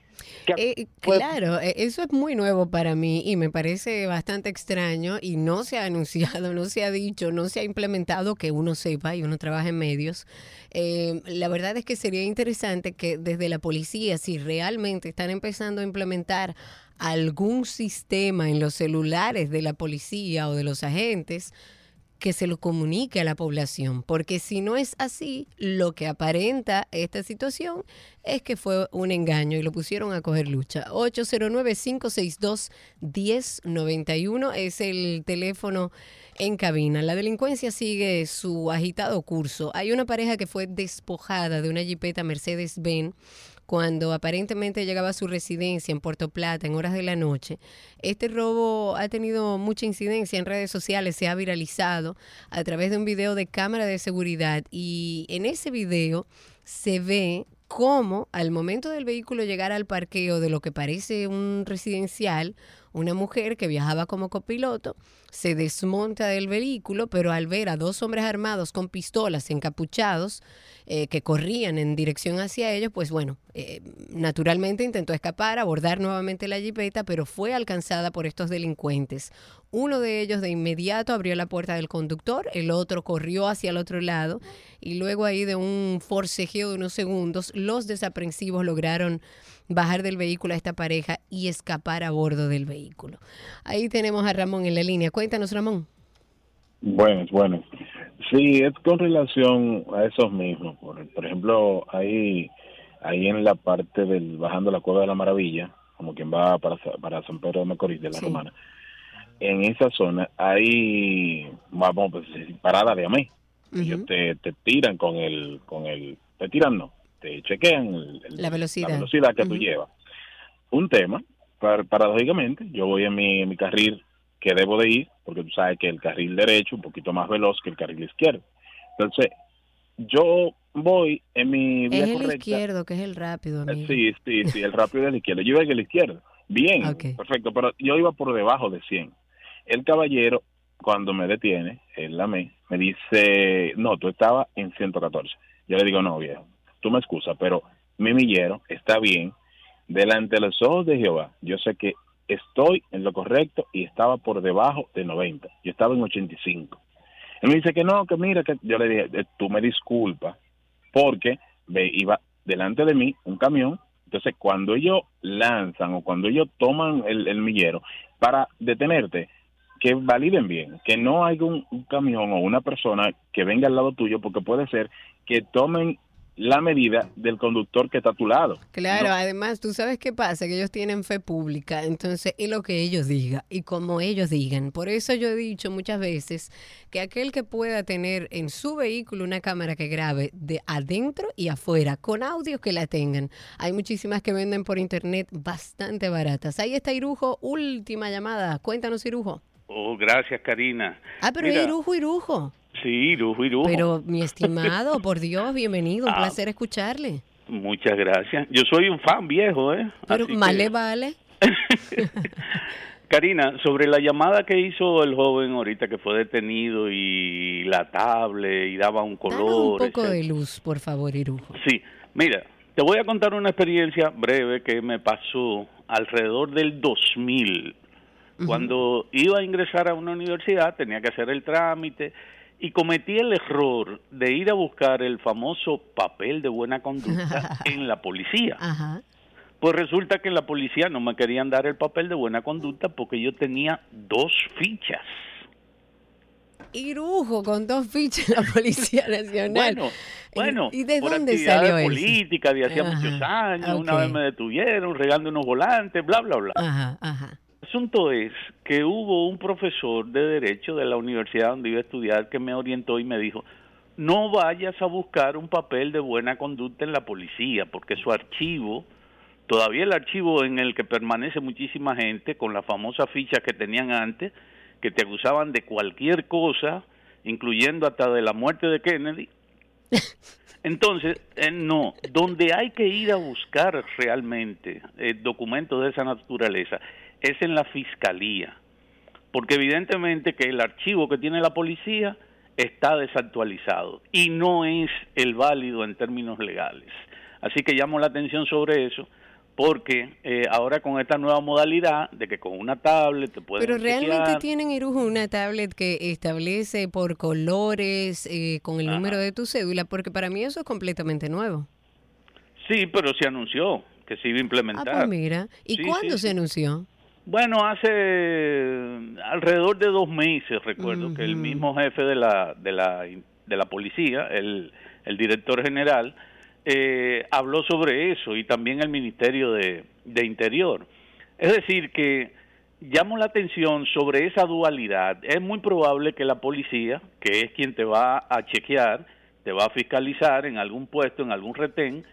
Que- Eh, pues- claro, eh, eso es muy nuevo para mí y me parece bastante extraño y no se ha anunciado, no se ha dicho, no se ha implementado que uno sepa y uno trabaja en medios. Eh, la verdad es que sería interesante que desde la policía, si realmente están empezando a implementar algún sistema en los celulares de la policía o de los agentes, que se lo comunique a la población, porque si no es así, lo que aparenta esta situación es que fue un engaño y lo pusieron a coger lucha. 809-562-1091 es el teléfono en cabina. La delincuencia sigue su agitado curso. Hay una pareja que fue despojada de una jipeta Mercedes-Benz cuando aparentemente llegaba a su residencia en Puerto Plata en horas de la noche. Este robo ha tenido mucha incidencia en redes sociales, se ha viralizado a través de un video de cámara de seguridad y en ese video se ve cómo al momento del vehículo llegar al parqueo de lo que parece un residencial, una mujer que viajaba como copiloto se desmonta del vehículo, pero al ver a dos hombres armados con pistolas encapuchados eh, que corrían en dirección hacia ellos, pues bueno, eh, naturalmente intentó escapar, abordar nuevamente la jipeta, pero fue alcanzada por estos delincuentes. Uno de ellos de inmediato abrió la puerta del conductor, el otro corrió hacia el otro lado y luego ahí de un forcejeo de unos segundos, los desaprensivos lograron bajar del vehículo a esta pareja y escapar a bordo del vehículo. Ahí tenemos a Ramón en la línea. Cuéntanos, Ramón. Buenas, buenas. Sí, es con relación a esos mismos. Por, por ejemplo, ahí, ahí en la parte del bajando la Cueva de la Maravilla, como quien va para, para San Pedro de Macorís de la Romana, en esa zona hay, vamos, pues, parada de AME. Ellos te, te tiran con el, con el, te tiran no, te chequean el- el- La velocidad. la velocidad que tú llevas. Un tema, par- paradójicamente, yo voy en mi, en mi carril que debo de ir, porque tú sabes que el carril derecho es un poquito más veloz que el carril izquierdo. Entonces, yo voy en mi vía Es el correcta. izquierdo, que es el rápido, amigo. Sí, sí, sí, el rápido de la izquierda. Yo iba en el izquierdo. Bien, perfecto, pero yo iba por debajo de 100. El caballero, cuando me detiene, él la me, me dice, no, tú estabas en 114. Yo le digo, no, viejo, tú me excusas, pero mi millero está bien. Delante de los ojos de Jehová, yo sé que estoy en lo correcto y estaba por debajo de 90. Yo estaba en 85. Él me dice que no, que mira, que yo le dije, eh, tú me disculpas, porque iba delante de mí un camión. Entonces, cuando ellos lanzan o cuando ellos toman el, millero para detenerte, que validen bien, que no haya un camión o una persona que venga al lado tuyo, porque puede ser que tomen la medida del conductor que está a tu lado. Claro, además, tú sabes qué pasa, que ellos tienen fe pública, entonces es lo que ellos digan y como ellos digan. Por eso yo he dicho muchas veces que aquel que pueda tener en su vehículo una cámara que grabe de adentro y afuera, con audios que la tengan. Hay muchísimas que venden por internet bastante baratas. Ahí está Irujo, última llamada. Cuéntanos, Irujo. Oh, gracias, Karina. Ah, pero Mira, Irujo, Irujo. Sí, Irujo, Irujo. Pero mi estimado, por Dios, bienvenido, un Ah. placer escucharle. Muchas gracias. Yo soy un fan viejo, ¿eh? Pero Así más que- le vale. Karina, sobre la llamada que hizo el joven ahorita que fue detenido y la tablet y daba un Danos color. un poco etcétera. de luz, por favor, Irujo. Sí, mira, te voy a contar una experiencia breve que me pasó alrededor del 2000. Cuando iba a ingresar a una universidad tenía que hacer el trámite y cometí el error de ir a buscar el famoso papel de buena conducta en la policía. Ajá. Pues resulta que la policía no me querían dar el papel de buena conducta porque yo tenía dos fichas. Irujo con dos fichas en la Policía Nacional. Bueno, bueno, ¿Y de por dónde salió eso? políticas de hacía Ajá, muchos años, una vez me detuvieron regando unos volantes, bla, bla, bla. Ajá, ajá. El asunto es que hubo un profesor de Derecho de la universidad donde iba a estudiar que me orientó y me dijo, no vayas a buscar un papel de buena conducta en la policía, porque su archivo, todavía el archivo en el que permanece muchísima gente, con la famosa ficha que tenían antes, que te acusaban de cualquier cosa, incluyendo hasta de la muerte de Kennedy, entonces, eh, no, donde hay que ir a buscar realmente eh, documentos de esa naturaleza es en la fiscalía, porque evidentemente que el archivo que tiene la policía está desactualizado y no es el válido en términos legales. Así que llamo la atención sobre eso, porque eh, ahora con esta nueva modalidad de que con una tablet te pueden Pero realmente tienen, Irujo, una tablet que establece por colores, eh, con el número de tu cédula, porque para mí eso es completamente nuevo. sí, pero se anunció que se iba a Ah, implementar. pues mira. ¿Y Sí, cuándo sí, se sí. anunció? Bueno, hace alrededor de dos meses, recuerdo, que el mismo jefe de la, de la, de la policía, el, el director general, eh, habló sobre eso y también el Ministerio de, de Interior. Es decir, que llamo la atención sobre esa dualidad. Es muy probable que la policía, que es quien te va a chequear, te va a fiscalizar en algún puesto, en algún retén,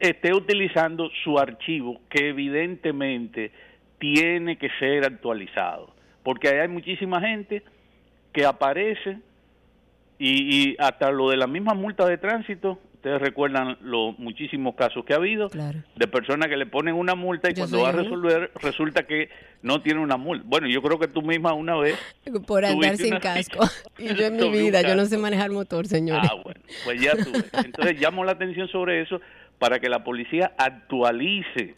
esté utilizando su archivo que evidentemente tiene que ser actualizado. Porque ahí hay muchísima gente que aparece y, y hasta lo de la misma multa de tránsito, ustedes recuerdan los muchísimos casos que ha habido de personas que le ponen una multa y Yo cuando va a resolver resulta que no tiene una multa. Bueno, yo creo que tú misma una vez Por andar sin casco. Y yo en mi vida, yo no sé manejar motor, señores. Ah, bueno, pues ya tú ves. Entonces llamo la atención sobre eso para que la policía actualice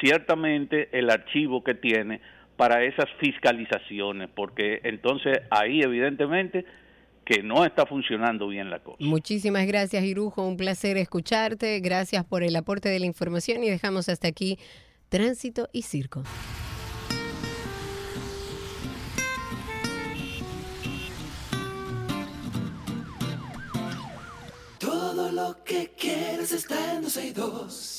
ciertamente el archivo que tiene para esas fiscalizaciones, porque entonces ahí evidentemente que no está funcionando bien la cosa. Muchísimas gracias, Irujo. Un placer escucharte. Gracias por el aporte de la información y dejamos hasta aquí Tránsito y Circo. Todo lo que quieres está en 262.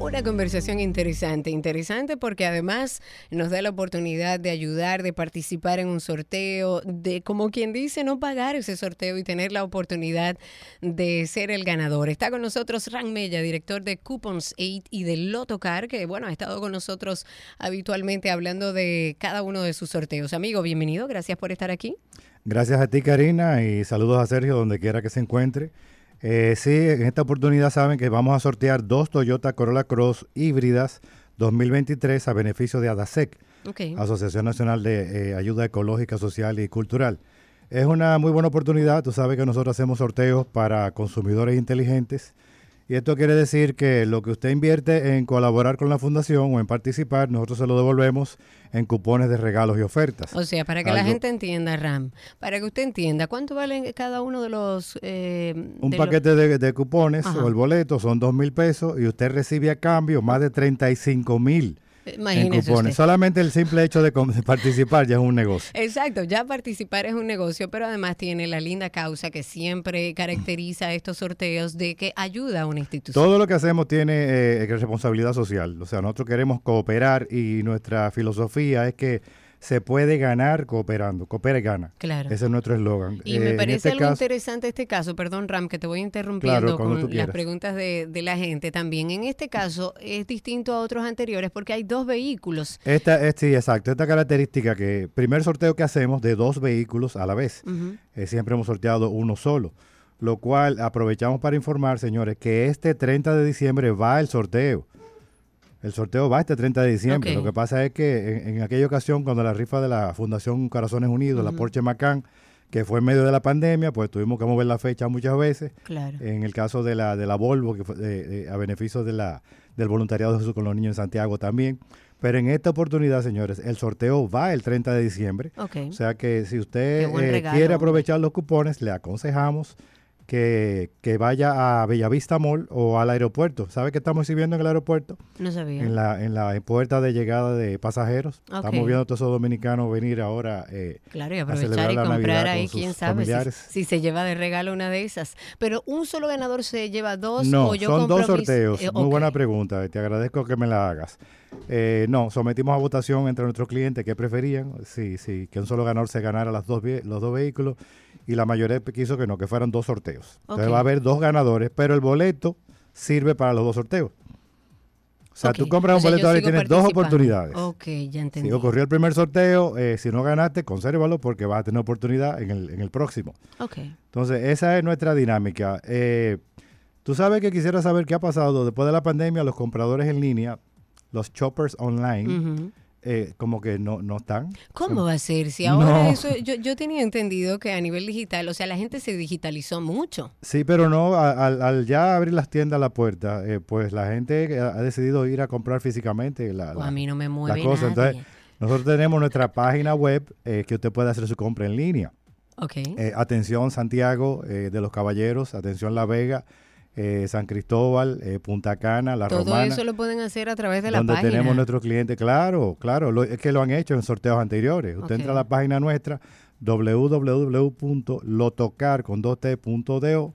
Una conversación interesante, interesante porque además nos da la oportunidad de ayudar, de participar en un sorteo, de como quien dice, no pagar ese sorteo y tener la oportunidad de ser el ganador. Está con nosotros Ran Mella, director de Coupons 8 y de Lotocar, que bueno, ha estado con nosotros habitualmente hablando de cada uno de sus sorteos. Amigo, bienvenido, gracias por estar aquí. Gracias a ti, Karina, y saludos a Sergio donde quiera que se encuentre. Eh, sí, en esta oportunidad saben que vamos a sortear dos Toyota Corolla Cross híbridas 2023 a beneficio de ADASEC. Asociación Nacional de eh, Ayuda Ecológica, Social y Cultural. Es una muy buena oportunidad, tú sabes que nosotros hacemos sorteos para consumidores inteligentes Y esto quiere decir que lo que usted invierte en colaborar con la fundación o en participar, nosotros se lo devolvemos en cupones de regalos y ofertas. O sea, para que la gente entienda, Ram, para que usted entienda, ¿cuánto valen cada uno de los... eh, Un de los- paquete de, de cupones Ajá. o el boleto son dos mil pesos y usted recibe a cambio más de 35 mil Imagínese usted. Solamente el simple hecho de participar ya es un negocio. Exacto, ya participar es un negocio, pero además tiene la linda causa que siempre caracteriza estos sorteos de que ayuda a una institución. Todo lo que hacemos tiene eh, responsabilidad social. O sea, nosotros queremos cooperar y nuestra filosofía es que se puede ganar cooperando. Coopera y gana. Claro. Ese es nuestro eslogan. Y Eh, me en parece este algo caso- interesante este caso, perdón Ram, que te voy interrumpiendo Claro, con las preguntas de, de la gente también. En este caso es distinto a otros anteriores porque hay dos vehículos. Esta, es- sí, exacto. Esta característica que primer sorteo que hacemos de dos vehículos a la vez. Eh, siempre hemos sorteado uno solo. Lo cual aprovechamos para informar, señores, que este 30 de diciembre va el sorteo. El sorteo va este 30 de diciembre. Lo que pasa es que en, en aquella ocasión, cuando la rifa de la Fundación Corazones Unidos, la. Porsche Macan, que fue en medio de la pandemia, pues tuvimos que mover la fecha muchas veces. Claro. En el caso de la, de la Volvo, que fue de- de- a beneficio de la, del voluntariado de Jesús con los niños en Santiago también. Pero en esta oportunidad, señores, el sorteo va el 30 de diciembre. O sea que si usted eh, regalo. quiere aprovechar los cupones, le aconsejamos que, que vaya a Bellavista Mall o al aeropuerto. ¿Sabe qué estamos exhibiendo en el aeropuerto? No sabía. En la, en la puerta de llegada de pasajeros. Ok. Estamos viendo a todos esos dominicanos venir ahora eh, Claro, y a aprovechar celebrar y la comprar Navidad ahí, con sus quién sabe, si, familiares. si se lleva de regalo una de esas. Pero un solo ganador se lleva dos No, o yo son dos sorteos. eh, Muy buena pregunta. Te agradezco que me la hagas. Eh, no, sometimos a votación entre nuestros clientes que preferían, sí, sí, que un solo ganador se ganara las dos, los dos vehículos y la mayoría quiso que no, que fueran dos sorteos. Entonces va a haber dos ganadores, pero el boleto sirve para los dos sorteos. O sea, tú compras o un sea, boleto ahora y tienes dos oportunidades. Ok, ya entendí. Si ocurrió el primer sorteo, eh, si no ganaste, consérvalo porque vas a tener oportunidad en el, en el próximo. Ok. Entonces, esa es nuestra dinámica. Eh, Tú sabes que quisiera saber qué ha pasado después de la pandemia, los compradores en línea, los shoppers online. Eh, como que no, no están. ¿Cómo va a ser? Si ahora No. eso, yo, yo tenía entendido que a nivel digital, o sea, la gente se digitalizó mucho. Sí, pero no, al, al ya abrir las tiendas a la puerta, eh, pues la gente ha decidido ir a comprar físicamente la, O a mí no me mueve la cosa. nadie. Entonces, nosotros tenemos nuestra página web eh, que usted puede hacer su compra en línea. Ok. Eh, atención Santiago de los Caballeros, atención La Vega, eh, San Cristóbal, eh, Punta Cana, La Todo Romana. eso lo pueden hacer a través de la donde página. tenemos nuestros clientes, claro, claro, lo- es que lo han hecho en sorteos anteriores. Usted entra a la página nuestra www.lotocar con 2t.do,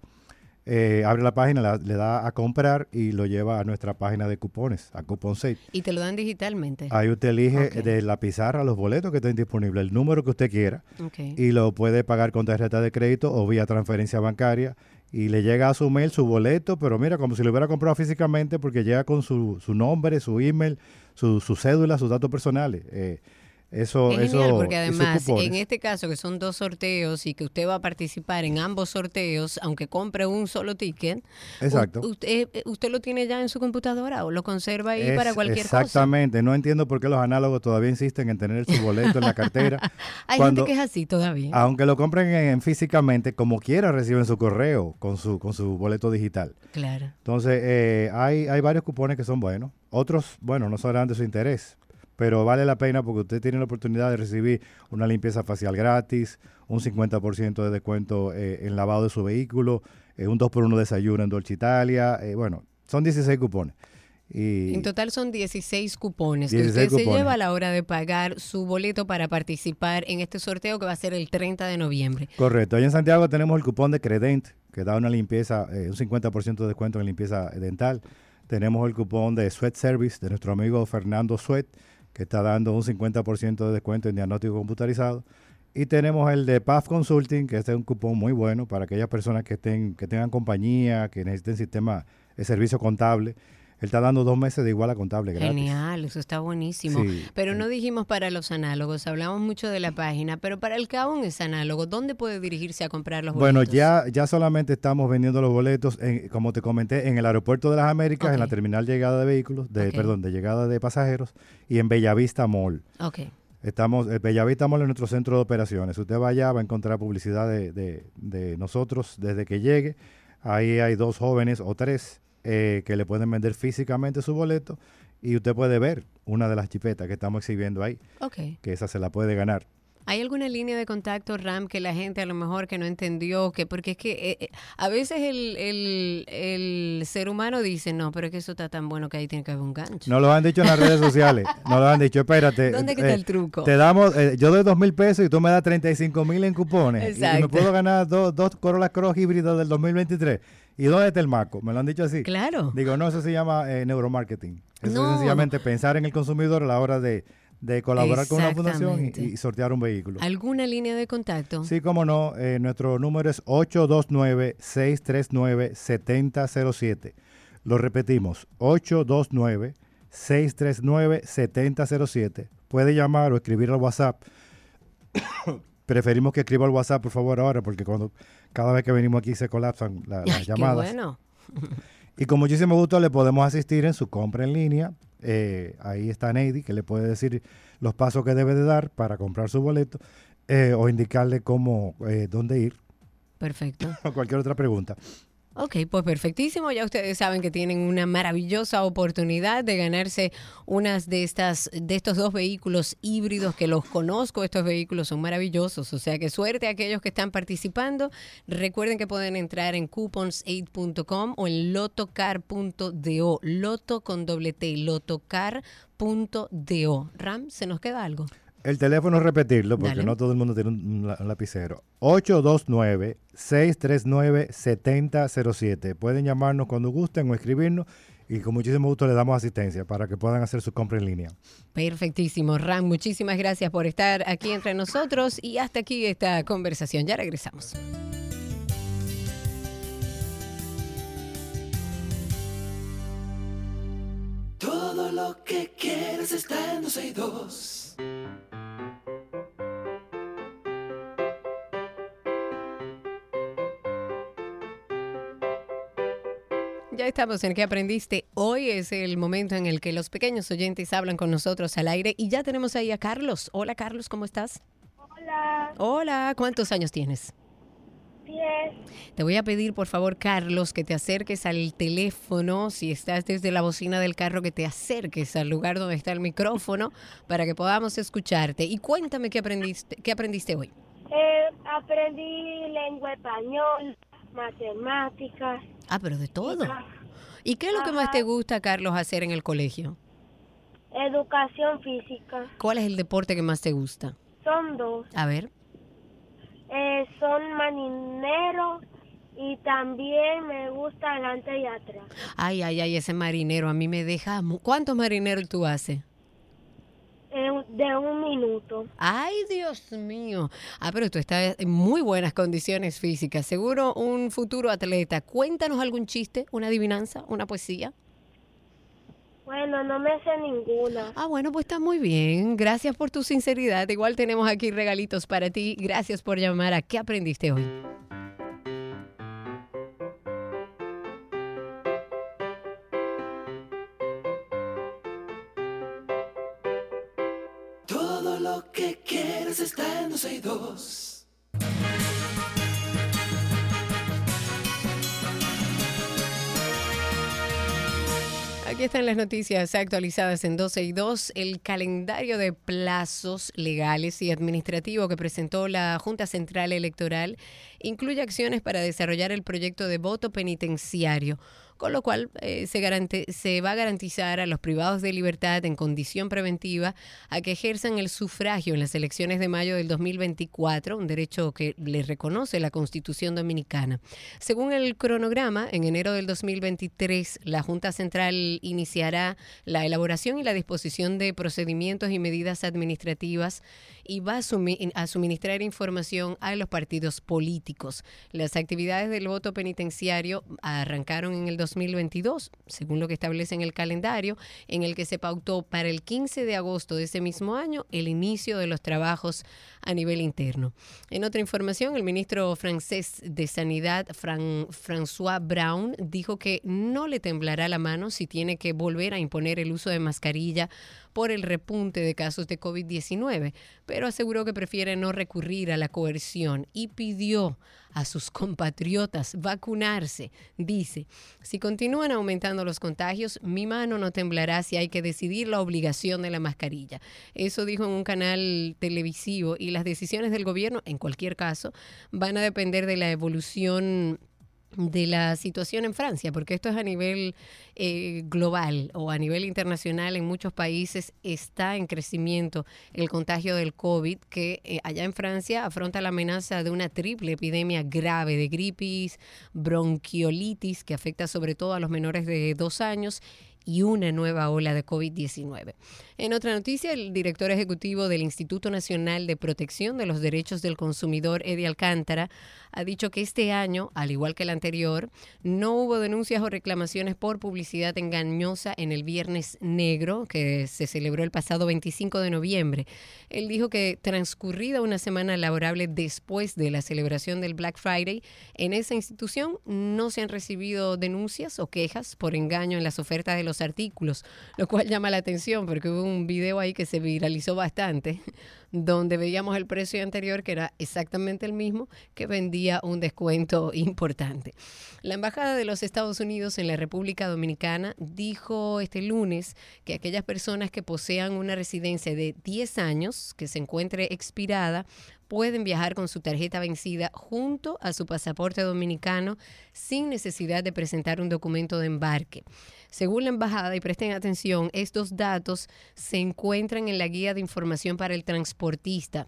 eh, abre la página, la- le da a comprar y lo lleva a nuestra página de cupones, a Coupon Safe. Y te lo dan digitalmente. Ahí usted elige de la pizarra los boletos que estén disponibles, el número que usted quiera y lo puede pagar con tarjeta de crédito o vía transferencia bancaria y le llega a su mail su boleto, pero mira, como si lo hubiera comprado físicamente porque llega con su, su nombre, su email, su, su cédula, sus datos personales. Eh, eso, Es genial eso, porque además en este caso que son dos sorteos y que usted va a participar en ambos sorteos, aunque compre un solo ticket, Exacto. usted, eh, usted lo tiene ya en su computadora o lo conserva ahí Es- para cualquier cosa. Exactamente, no entiendo por qué los análogos todavía insisten en tener su boleto en la cartera. Hay cuando- gente que es así todavía. Aunque lo compren en, físicamente, como quiera reciben su correo con su, con su boleto digital. Claro. Entonces, eh, hay, hay varios cupones que son buenos. Otros, bueno, no serán de su interés, pero vale la pena porque usted tiene la oportunidad de recibir una limpieza facial gratis, un 50% de descuento eh, en lavado de su vehículo, eh, un 2x1 desayuno en Dolce Italia. eh, bueno, son 16 cupones. Y En total son 16 cupones que 16 usted se cupones. lleva a la hora de pagar su boleto para participar en este sorteo que va a ser el 30 de noviembre. Correcto. Ahí en Santiago tenemos el cupón de Credent, que da una limpieza, eh, un 50% de descuento en limpieza dental. Tenemos el cupón de Sweat Service de nuestro amigo Fernando Sweat, está dando un 50% de descuento en diagnóstico computarizado. Y tenemos el de PAF Consulting, que este es un cupón muy bueno para aquellas personas que, estén, que tengan compañía, que necesiten sistema de servicio contable. Él está dando dos meses de igual a contable gratis. Genial, eso está buenísimo. Sí. Pero no dijimos para los análogos, hablamos mucho de la página, pero para el aún es análogo, ¿dónde puede dirigirse a comprar los boletos? Bueno, ya, ya solamente estamos vendiendo los boletos, en, como te comenté, en el Aeropuerto de las Américas, en la terminal llegada de vehículos, de, perdón, de llegada de pasajeros, y en Bellavista Mall. Ok. Estamos, el Bellavista Mall es nuestro centro de operaciones. Usted va allá, va a encontrar publicidad de, de- de nosotros desde que llegue. Ahí hay dos jóvenes o tres eh, que le pueden vender físicamente su boleto y usted puede ver una de las chipetas que estamos exhibiendo ahí, Ok. que esa se la puede ganar. ¿Hay alguna línea de contacto, Ram, que la gente a lo mejor que no entendió? que Porque es que eh, eh, a veces el, el, el ser humano dice, no, pero es que eso está tan bueno que ahí tiene que haber un gancho. No lo han dicho en las redes sociales. No lo han dicho, espérate. ¿Dónde que está el truco? Te damos, eh, yo doy dos mil pesos y tú me das 35 mil en cupones. Y- Y, Exacto. me puedo ganar dos, dos Corolla Cross híbridos del 2023. ¿Y dónde está el maco? ¿Me lo han dicho así? Claro. Digo, no, eso se llama eh, neuromarketing. Eso No, es sencillamente pensar en el consumidor a la hora de, de colaborar con una fundación y, sortear un vehículo. ¿Alguna línea de contacto? Sí, como no, eh, nuestro número es 829-639-7007. Lo repetimos, 829-639-7007. Puede llamar o escribir al WhatsApp. Preferimos que escriba al WhatsApp, por favor, ahora, porque cuando cada vez que venimos aquí se colapsan la- las Ay, qué llamadas. bueno. Y con muchísimo gusto le podemos asistir en su compra en línea. Eh, ahí está Neidy, que le puede decir los pasos que debe de dar para comprar su boleto eh, o indicarle cómo, eh, dónde ir Perfecto. o cualquier otra pregunta. Ok, pues perfectísimo. Ya ustedes saben que tienen una maravillosa oportunidad de ganarse unas de estas, de estos dos vehículos híbridos que los conozco. Estos vehículos son maravillosos. O sea que suerte a aquellos que están participando. Recuerden que pueden entrar en coupons8.com o en lotocar.do. Loto con doble T, lotocar.do. Ram, ¿se nos queda algo? El teléfono es repetirlo porque Dale. no todo el mundo tiene un, un lapicero. 829-639-7007. Pueden llamarnos cuando gusten o escribirnos y con muchísimo gusto le damos asistencia para que puedan hacer su compra en línea. Perfectísimo, Ram. Muchísimas gracias por estar aquí entre nosotros y hasta aquí esta conversación. Ya regresamos. Todo lo que quieres está en 262. Ya estamos en ¿Qué aprendiste? Hoy es el momento en el que los pequeños oyentes hablan con nosotros al aire y ya tenemos ahí a Carlos. Hola Carlos, ¿cómo estás? Hola, Hola, ¿cuántos años tienes? 10. Te voy a pedir, por favor, Carlos, que te acerques al teléfono, si estás desde la bocina del carro, que te acerques al lugar donde está el micrófono para que podamos escucharte. Y cuéntame qué aprendiste, qué aprendiste hoy. Eh, aprendí lengua español, matemáticas. Ah, pero de todo. ¿Y qué es lo que más te gusta, Carlos, hacer en el colegio? Educación física. ¿Cuál es el deporte que más te gusta? Son dos. A ver. Eh, son marineros y también me gusta adelante y atrás. Ay, ay, ay, ese marinero a mí me deja... ¿Cuántos marineros tú haces? Eh, de un minuto. Ay, Dios mío. Ah, pero tú estás en muy buenas condiciones físicas. Seguro un futuro atleta. Cuéntanos algún chiste, una adivinanza, una poesía. Bueno, no me sé ninguna. Ah, bueno, pues está muy bien. Gracias por tu sinceridad. Igual tenemos aquí regalitos para ti. Gracias por llamar a ¿Qué aprendiste hoy? Todo lo que quieres está en 262. Aquí están las noticias actualizadas en 12 y 2. El calendario de plazos legales y administrativos que presentó la Junta Central Electoral incluye acciones para desarrollar el proyecto de voto penitenciario, con lo cual eh, se, garante- se va a garantizar a los privados de libertad en condición preventiva a que ejerzan el sufragio en las elecciones de mayo del 2024, un derecho que les reconoce la Constitución Dominicana. Según el cronograma, en enero del 2023, la Junta Central iniciará la elaboración y la disposición de procedimientos y medidas administrativas y va a, a suministrar información a los partidos políticos. Las actividades del voto penitenciario arrancaron en el 2022, según lo que establece en el calendario, en el que se pautó para el 15 de agosto de ese mismo año el inicio de los trabajos a nivel interno. En otra información, el ministro francés de Sanidad, Fran- François Brown, dijo que no le temblará la mano si tiene que volver a imponer el uso de mascarilla por el repunte de casos de COVID-19, pero aseguró que prefiere no recurrir a la coerción y pidió a sus compatriotas vacunarse. Dice, si continúan aumentando los contagios, mi mano no temblará si hay que decidir la obligación de la mascarilla. Eso dijo en un canal televisivo y las decisiones del gobierno, en cualquier caso, van a depender de la evolución de la situación en Francia, porque esto es a nivel eh, global o a nivel internacional en muchos países está en crecimiento el contagio del COVID, que eh, allá en Francia afronta la amenaza de una triple epidemia grave de gripis, bronquiolitis, que afecta sobre todo a los menores de dos años, y una nueva ola de COVID-19. En otra noticia, el director ejecutivo del Instituto Nacional de Protección de los Derechos del Consumidor, Eddie Alcántara, ha dicho que este año, al igual que el anterior, no hubo denuncias o reclamaciones por publicidad engañosa en el Viernes Negro, que se celebró el pasado 25 de noviembre. Él dijo que transcurrida una semana laborable después de la celebración del Black Friday, en esa institución no se han recibido denuncias o quejas por engaño en las ofertas de los artículos, lo cual llama la atención porque hubo un video ahí que se viralizó bastante, donde veíamos el precio anterior que era exactamente el mismo que vendía un descuento importante. La Embajada de los Estados Unidos en la República Dominicana dijo este lunes que aquellas personas que posean una residencia de 10 años que se encuentre expirada pueden viajar con su tarjeta vencida junto a su pasaporte dominicano sin necesidad de presentar un documento de embarque. Según la embajada, y presten atención, estos datos se encuentran en la guía de información para el transportista.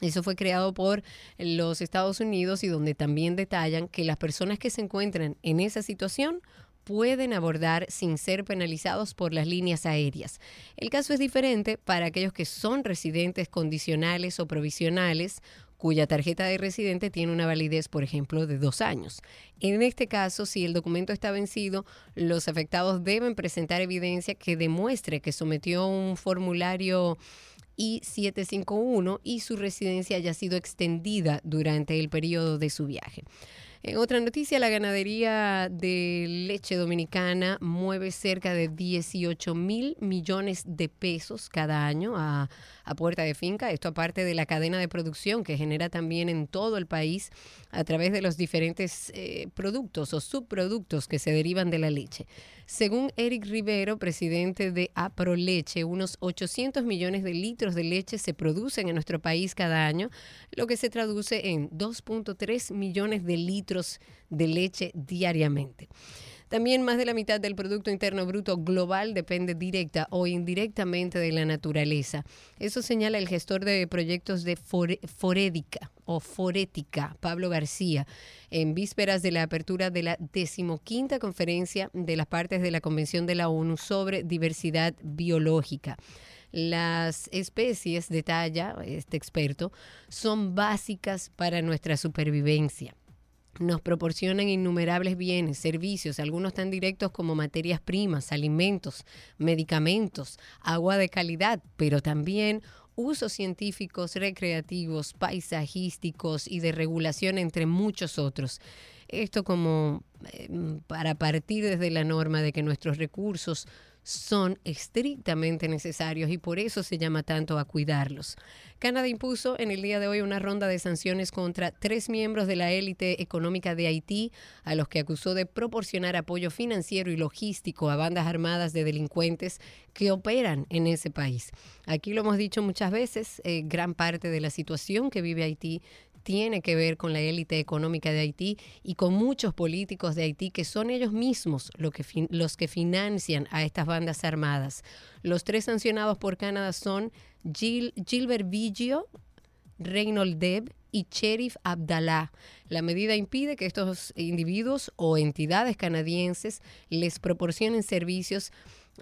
Eso fue creado por los Estados Unidos y donde también detallan que las personas que se encuentran en esa situación pueden abordar sin ser penalizados por las líneas aéreas. El caso es diferente para aquellos que son residentes condicionales o provisionales cuya tarjeta de residente tiene una validez, por ejemplo, de dos años. En este caso, si el documento está vencido, los afectados deben presentar evidencia que demuestre que sometió un formulario I-751 y su residencia haya sido extendida durante el periodo de su viaje. En otra noticia, la ganadería de leche dominicana mueve cerca de 18 mil millones de pesos cada año a, puerta de finca. Esto aparte de la cadena de producción que genera también en todo el país a través de los diferentes eh, productos o subproductos que se derivan de la leche. Según Eric Rivero, presidente de Aproleche, unos 800 millones de litros de leche se producen en nuestro país cada año, lo que se traduce en 2.3 millones de litros de leche diariamente. También más de la mitad del Producto Interno Bruto global depende directa o indirectamente de la naturaleza. Eso señala el gestor de proyectos de Forédica o Forética, Pablo García, en vísperas de la apertura de la decimoquinta conferencia de las partes de la Convención de la ONU sobre diversidad biológica. Las especies, detalla este experto, son básicas para nuestra supervivencia nos proporcionan innumerables bienes, servicios, algunos tan directos como materias primas, alimentos, medicamentos, agua de calidad, pero también usos científicos, recreativos, paisajísticos y de regulación, entre muchos otros. Esto como eh, para partir desde la norma de que nuestros recursos son estrictamente necesarios y por eso se llama tanto a cuidarlos. Canadá impuso en el día de hoy una ronda de sanciones contra tres miembros de la élite económica de Haití, a los que acusó de proporcionar apoyo financiero y logístico a bandas armadas de delincuentes que operan en ese país. Aquí lo hemos dicho muchas veces, eh, gran parte de la situación que vive Haití tiene que ver con la élite económica de Haití y con muchos políticos de Haití que son ellos mismos que los que financian a estas bandas armadas. Los tres sancionados por Canadá son Gilbert Vigio, Reynold Deb y Sheriff Abdallah. La medida impide que estos individuos o entidades canadienses les proporcionen servicios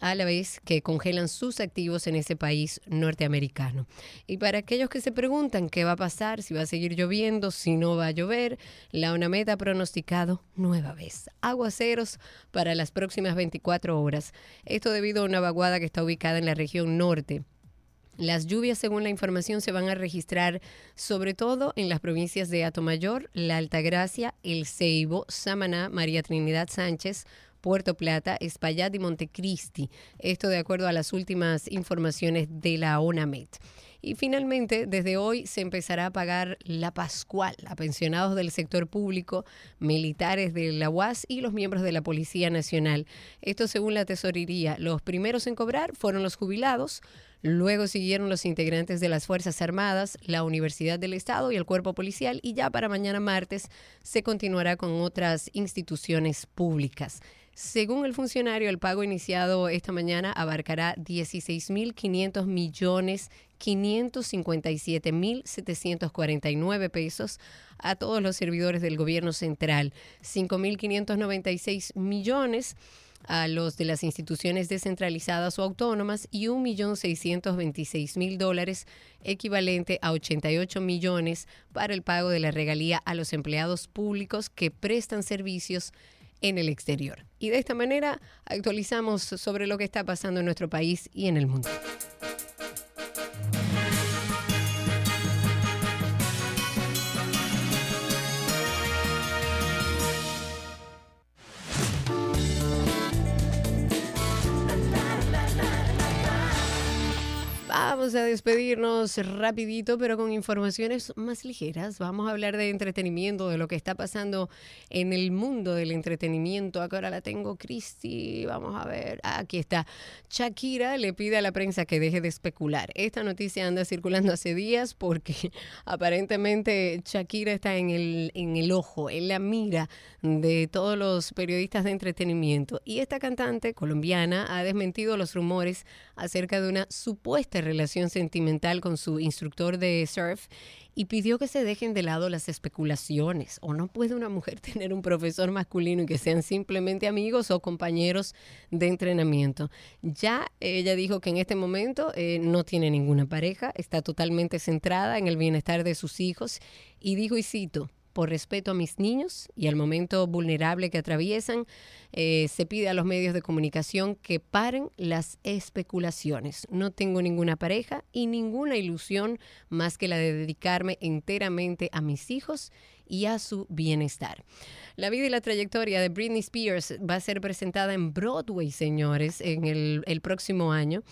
a la vez que congelan sus activos en ese país norteamericano. Y para aquellos que se preguntan qué va a pasar, si va a seguir lloviendo, si no va a llover, la UNAMED ha pronosticado nueva vez aguaceros para las próximas 24 horas. Esto debido a una vaguada que está ubicada en la región norte. Las lluvias, según la información, se van a registrar sobre todo en las provincias de Atomayor, La Altagracia, El Ceibo, Samaná, María Trinidad Sánchez, Puerto Plata, Espaillat y Montecristi. Esto de acuerdo a las últimas informaciones de la ONAMET. Y finalmente, desde hoy se empezará a pagar la Pascual a pensionados del sector público, militares de la UAS y los miembros de la Policía Nacional. Esto según la tesorería. Los primeros en cobrar fueron los jubilados, Luego siguieron los integrantes de las Fuerzas Armadas, la Universidad del Estado y el Cuerpo Policial y ya para mañana martes se continuará con otras instituciones públicas. Según el funcionario, el pago iniciado esta mañana abarcará 16.500 millones 557.749 pesos a todos los servidores del gobierno central, 5.596 millones a los de las instituciones descentralizadas o autónomas y 1.626.000 dólares, equivalente a 88 millones para el pago de la regalía a los empleados públicos que prestan servicios en el exterior. Y de esta manera actualizamos sobre lo que está pasando en nuestro país y en el mundo. Vamos a despedirnos rapidito, pero con informaciones más ligeras. Vamos a hablar de entretenimiento, de lo que está pasando en el mundo del entretenimiento. Acá ahora la tengo, Cristi. Vamos a ver. Aquí está. Shakira le pide a la prensa que deje de especular. Esta noticia anda circulando hace días porque aparentemente Shakira está en el, en el ojo, en la mira de todos los periodistas de entretenimiento. Y esta cantante colombiana ha desmentido los rumores acerca de una supuesta relación sentimental con su instructor de surf y pidió que se dejen de lado las especulaciones. ¿O no puede una mujer tener un profesor masculino y que sean simplemente amigos o compañeros de entrenamiento? Ya ella dijo que en este momento eh, no tiene ninguna pareja, está totalmente centrada en el bienestar de sus hijos y dijo, y cito, por respeto a mis niños y al momento vulnerable que atraviesan, eh, se pide a los medios de comunicación que paren las especulaciones. No tengo ninguna pareja y ninguna ilusión más que la de dedicarme enteramente a mis hijos y a su bienestar. La vida y la trayectoria de Britney Spears va a ser presentada en Broadway, señores, en el, el próximo año.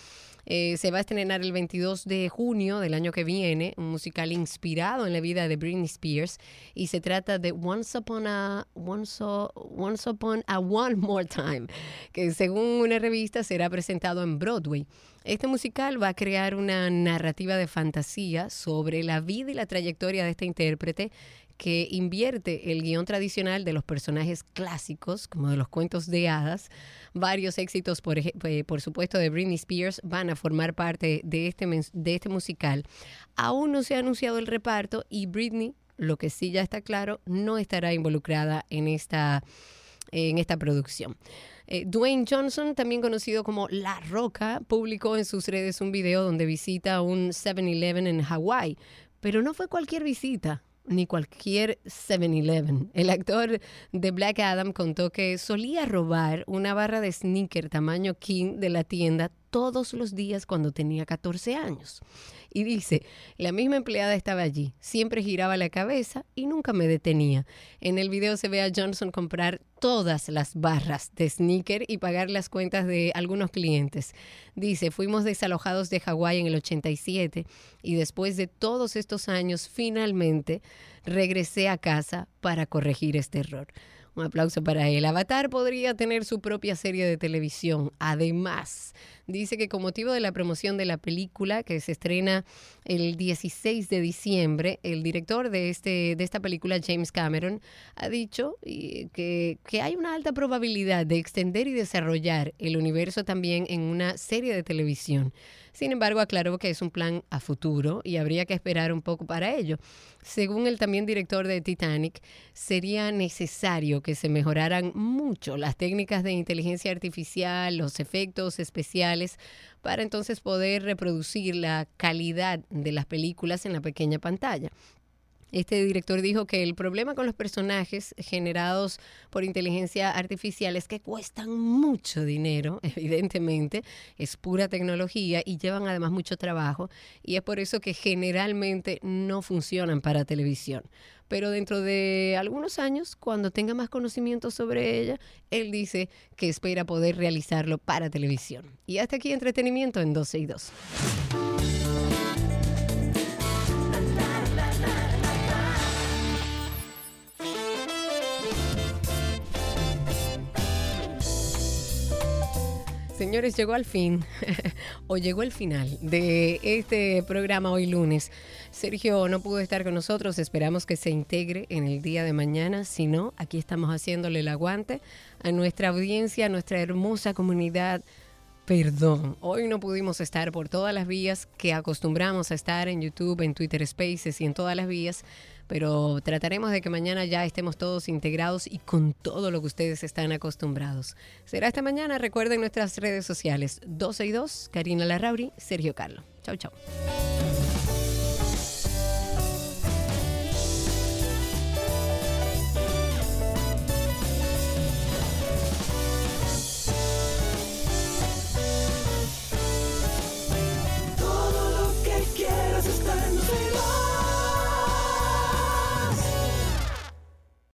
Eh, se va a estrenar el 22 de junio del año que viene, un musical inspirado en la vida de Britney Spears y se trata de Once Upon a Once, Once Upon a One More Time, que según una revista será presentado en Broadway. Este musical va a crear una narrativa de fantasía sobre la vida y la trayectoria de esta intérprete que invierte el guion tradicional de los personajes clásicos, como de los cuentos de hadas. Varios éxitos, por, eh, supuesto, de Britney Spears van a formar parte de este, de este musical. Aún no se ha anunciado el reparto y Britney, lo que sí ya está claro, no estará involucrada en esta, en esta producción. Eh, Dwayne Johnson, también conocido como La Roca, publicó en sus redes un video donde visita un 7-Eleven en Hawái. Pero no fue cualquier visita ni cualquier 7-Eleven. El actor de Black Adam contó que solía robar una barra de sneaker tamaño king de la tienda todos los días cuando tenía 14 años. Y dice, la misma empleada estaba allí, siempre giraba la cabeza y nunca me detenía. En el video se ve a Johnson comprar todas las barras de sneaker y pagar las cuentas de algunos clientes. Dice, fuimos desalojados de Hawái en el 87 y después de todos estos años finalmente regresé a casa para corregir este error. Un aplauso para él. Avatar podría tener su propia serie de televisión. Además, dice que con motivo de la promoción de la película que se estrena el 16 de diciembre, el director de, este, de esta película, James Cameron, ha dicho que, que hay una alta probabilidad de extender y desarrollar el universo también en una serie de televisión. Sin embargo, aclaró que es un plan a futuro y habría que esperar un poco para ello. Según el también director de Titanic, sería necesario que se mejoraran mucho las técnicas de inteligencia artificial, los efectos especiales, para entonces poder reproducir la calidad de las películas en la pequeña pantalla. Este director dijo que el problema con los personajes generados por inteligencia artificial es que cuestan mucho dinero, evidentemente, es pura tecnología y llevan además mucho trabajo y es por eso que generalmente no funcionan para televisión. Pero dentro de algunos años, cuando tenga más conocimiento sobre ella, él dice que espera poder realizarlo para televisión. Y hasta aquí entretenimiento en 12 y 2. Señores, llegó al fin, o llegó el final de este programa hoy lunes. Sergio no pudo estar con nosotros, esperamos que se integre en el día de mañana. Si no, aquí estamos haciéndole el aguante a nuestra audiencia, a nuestra hermosa comunidad. Perdón, hoy no pudimos estar por todas las vías que acostumbramos a estar en YouTube, en Twitter Spaces y en todas las vías pero trataremos de que mañana ya estemos todos integrados y con todo lo que ustedes están acostumbrados. Será esta mañana, recuerden nuestras redes sociales 12 y 2, Karina Larrauri, Sergio Carlo. Chau, chau.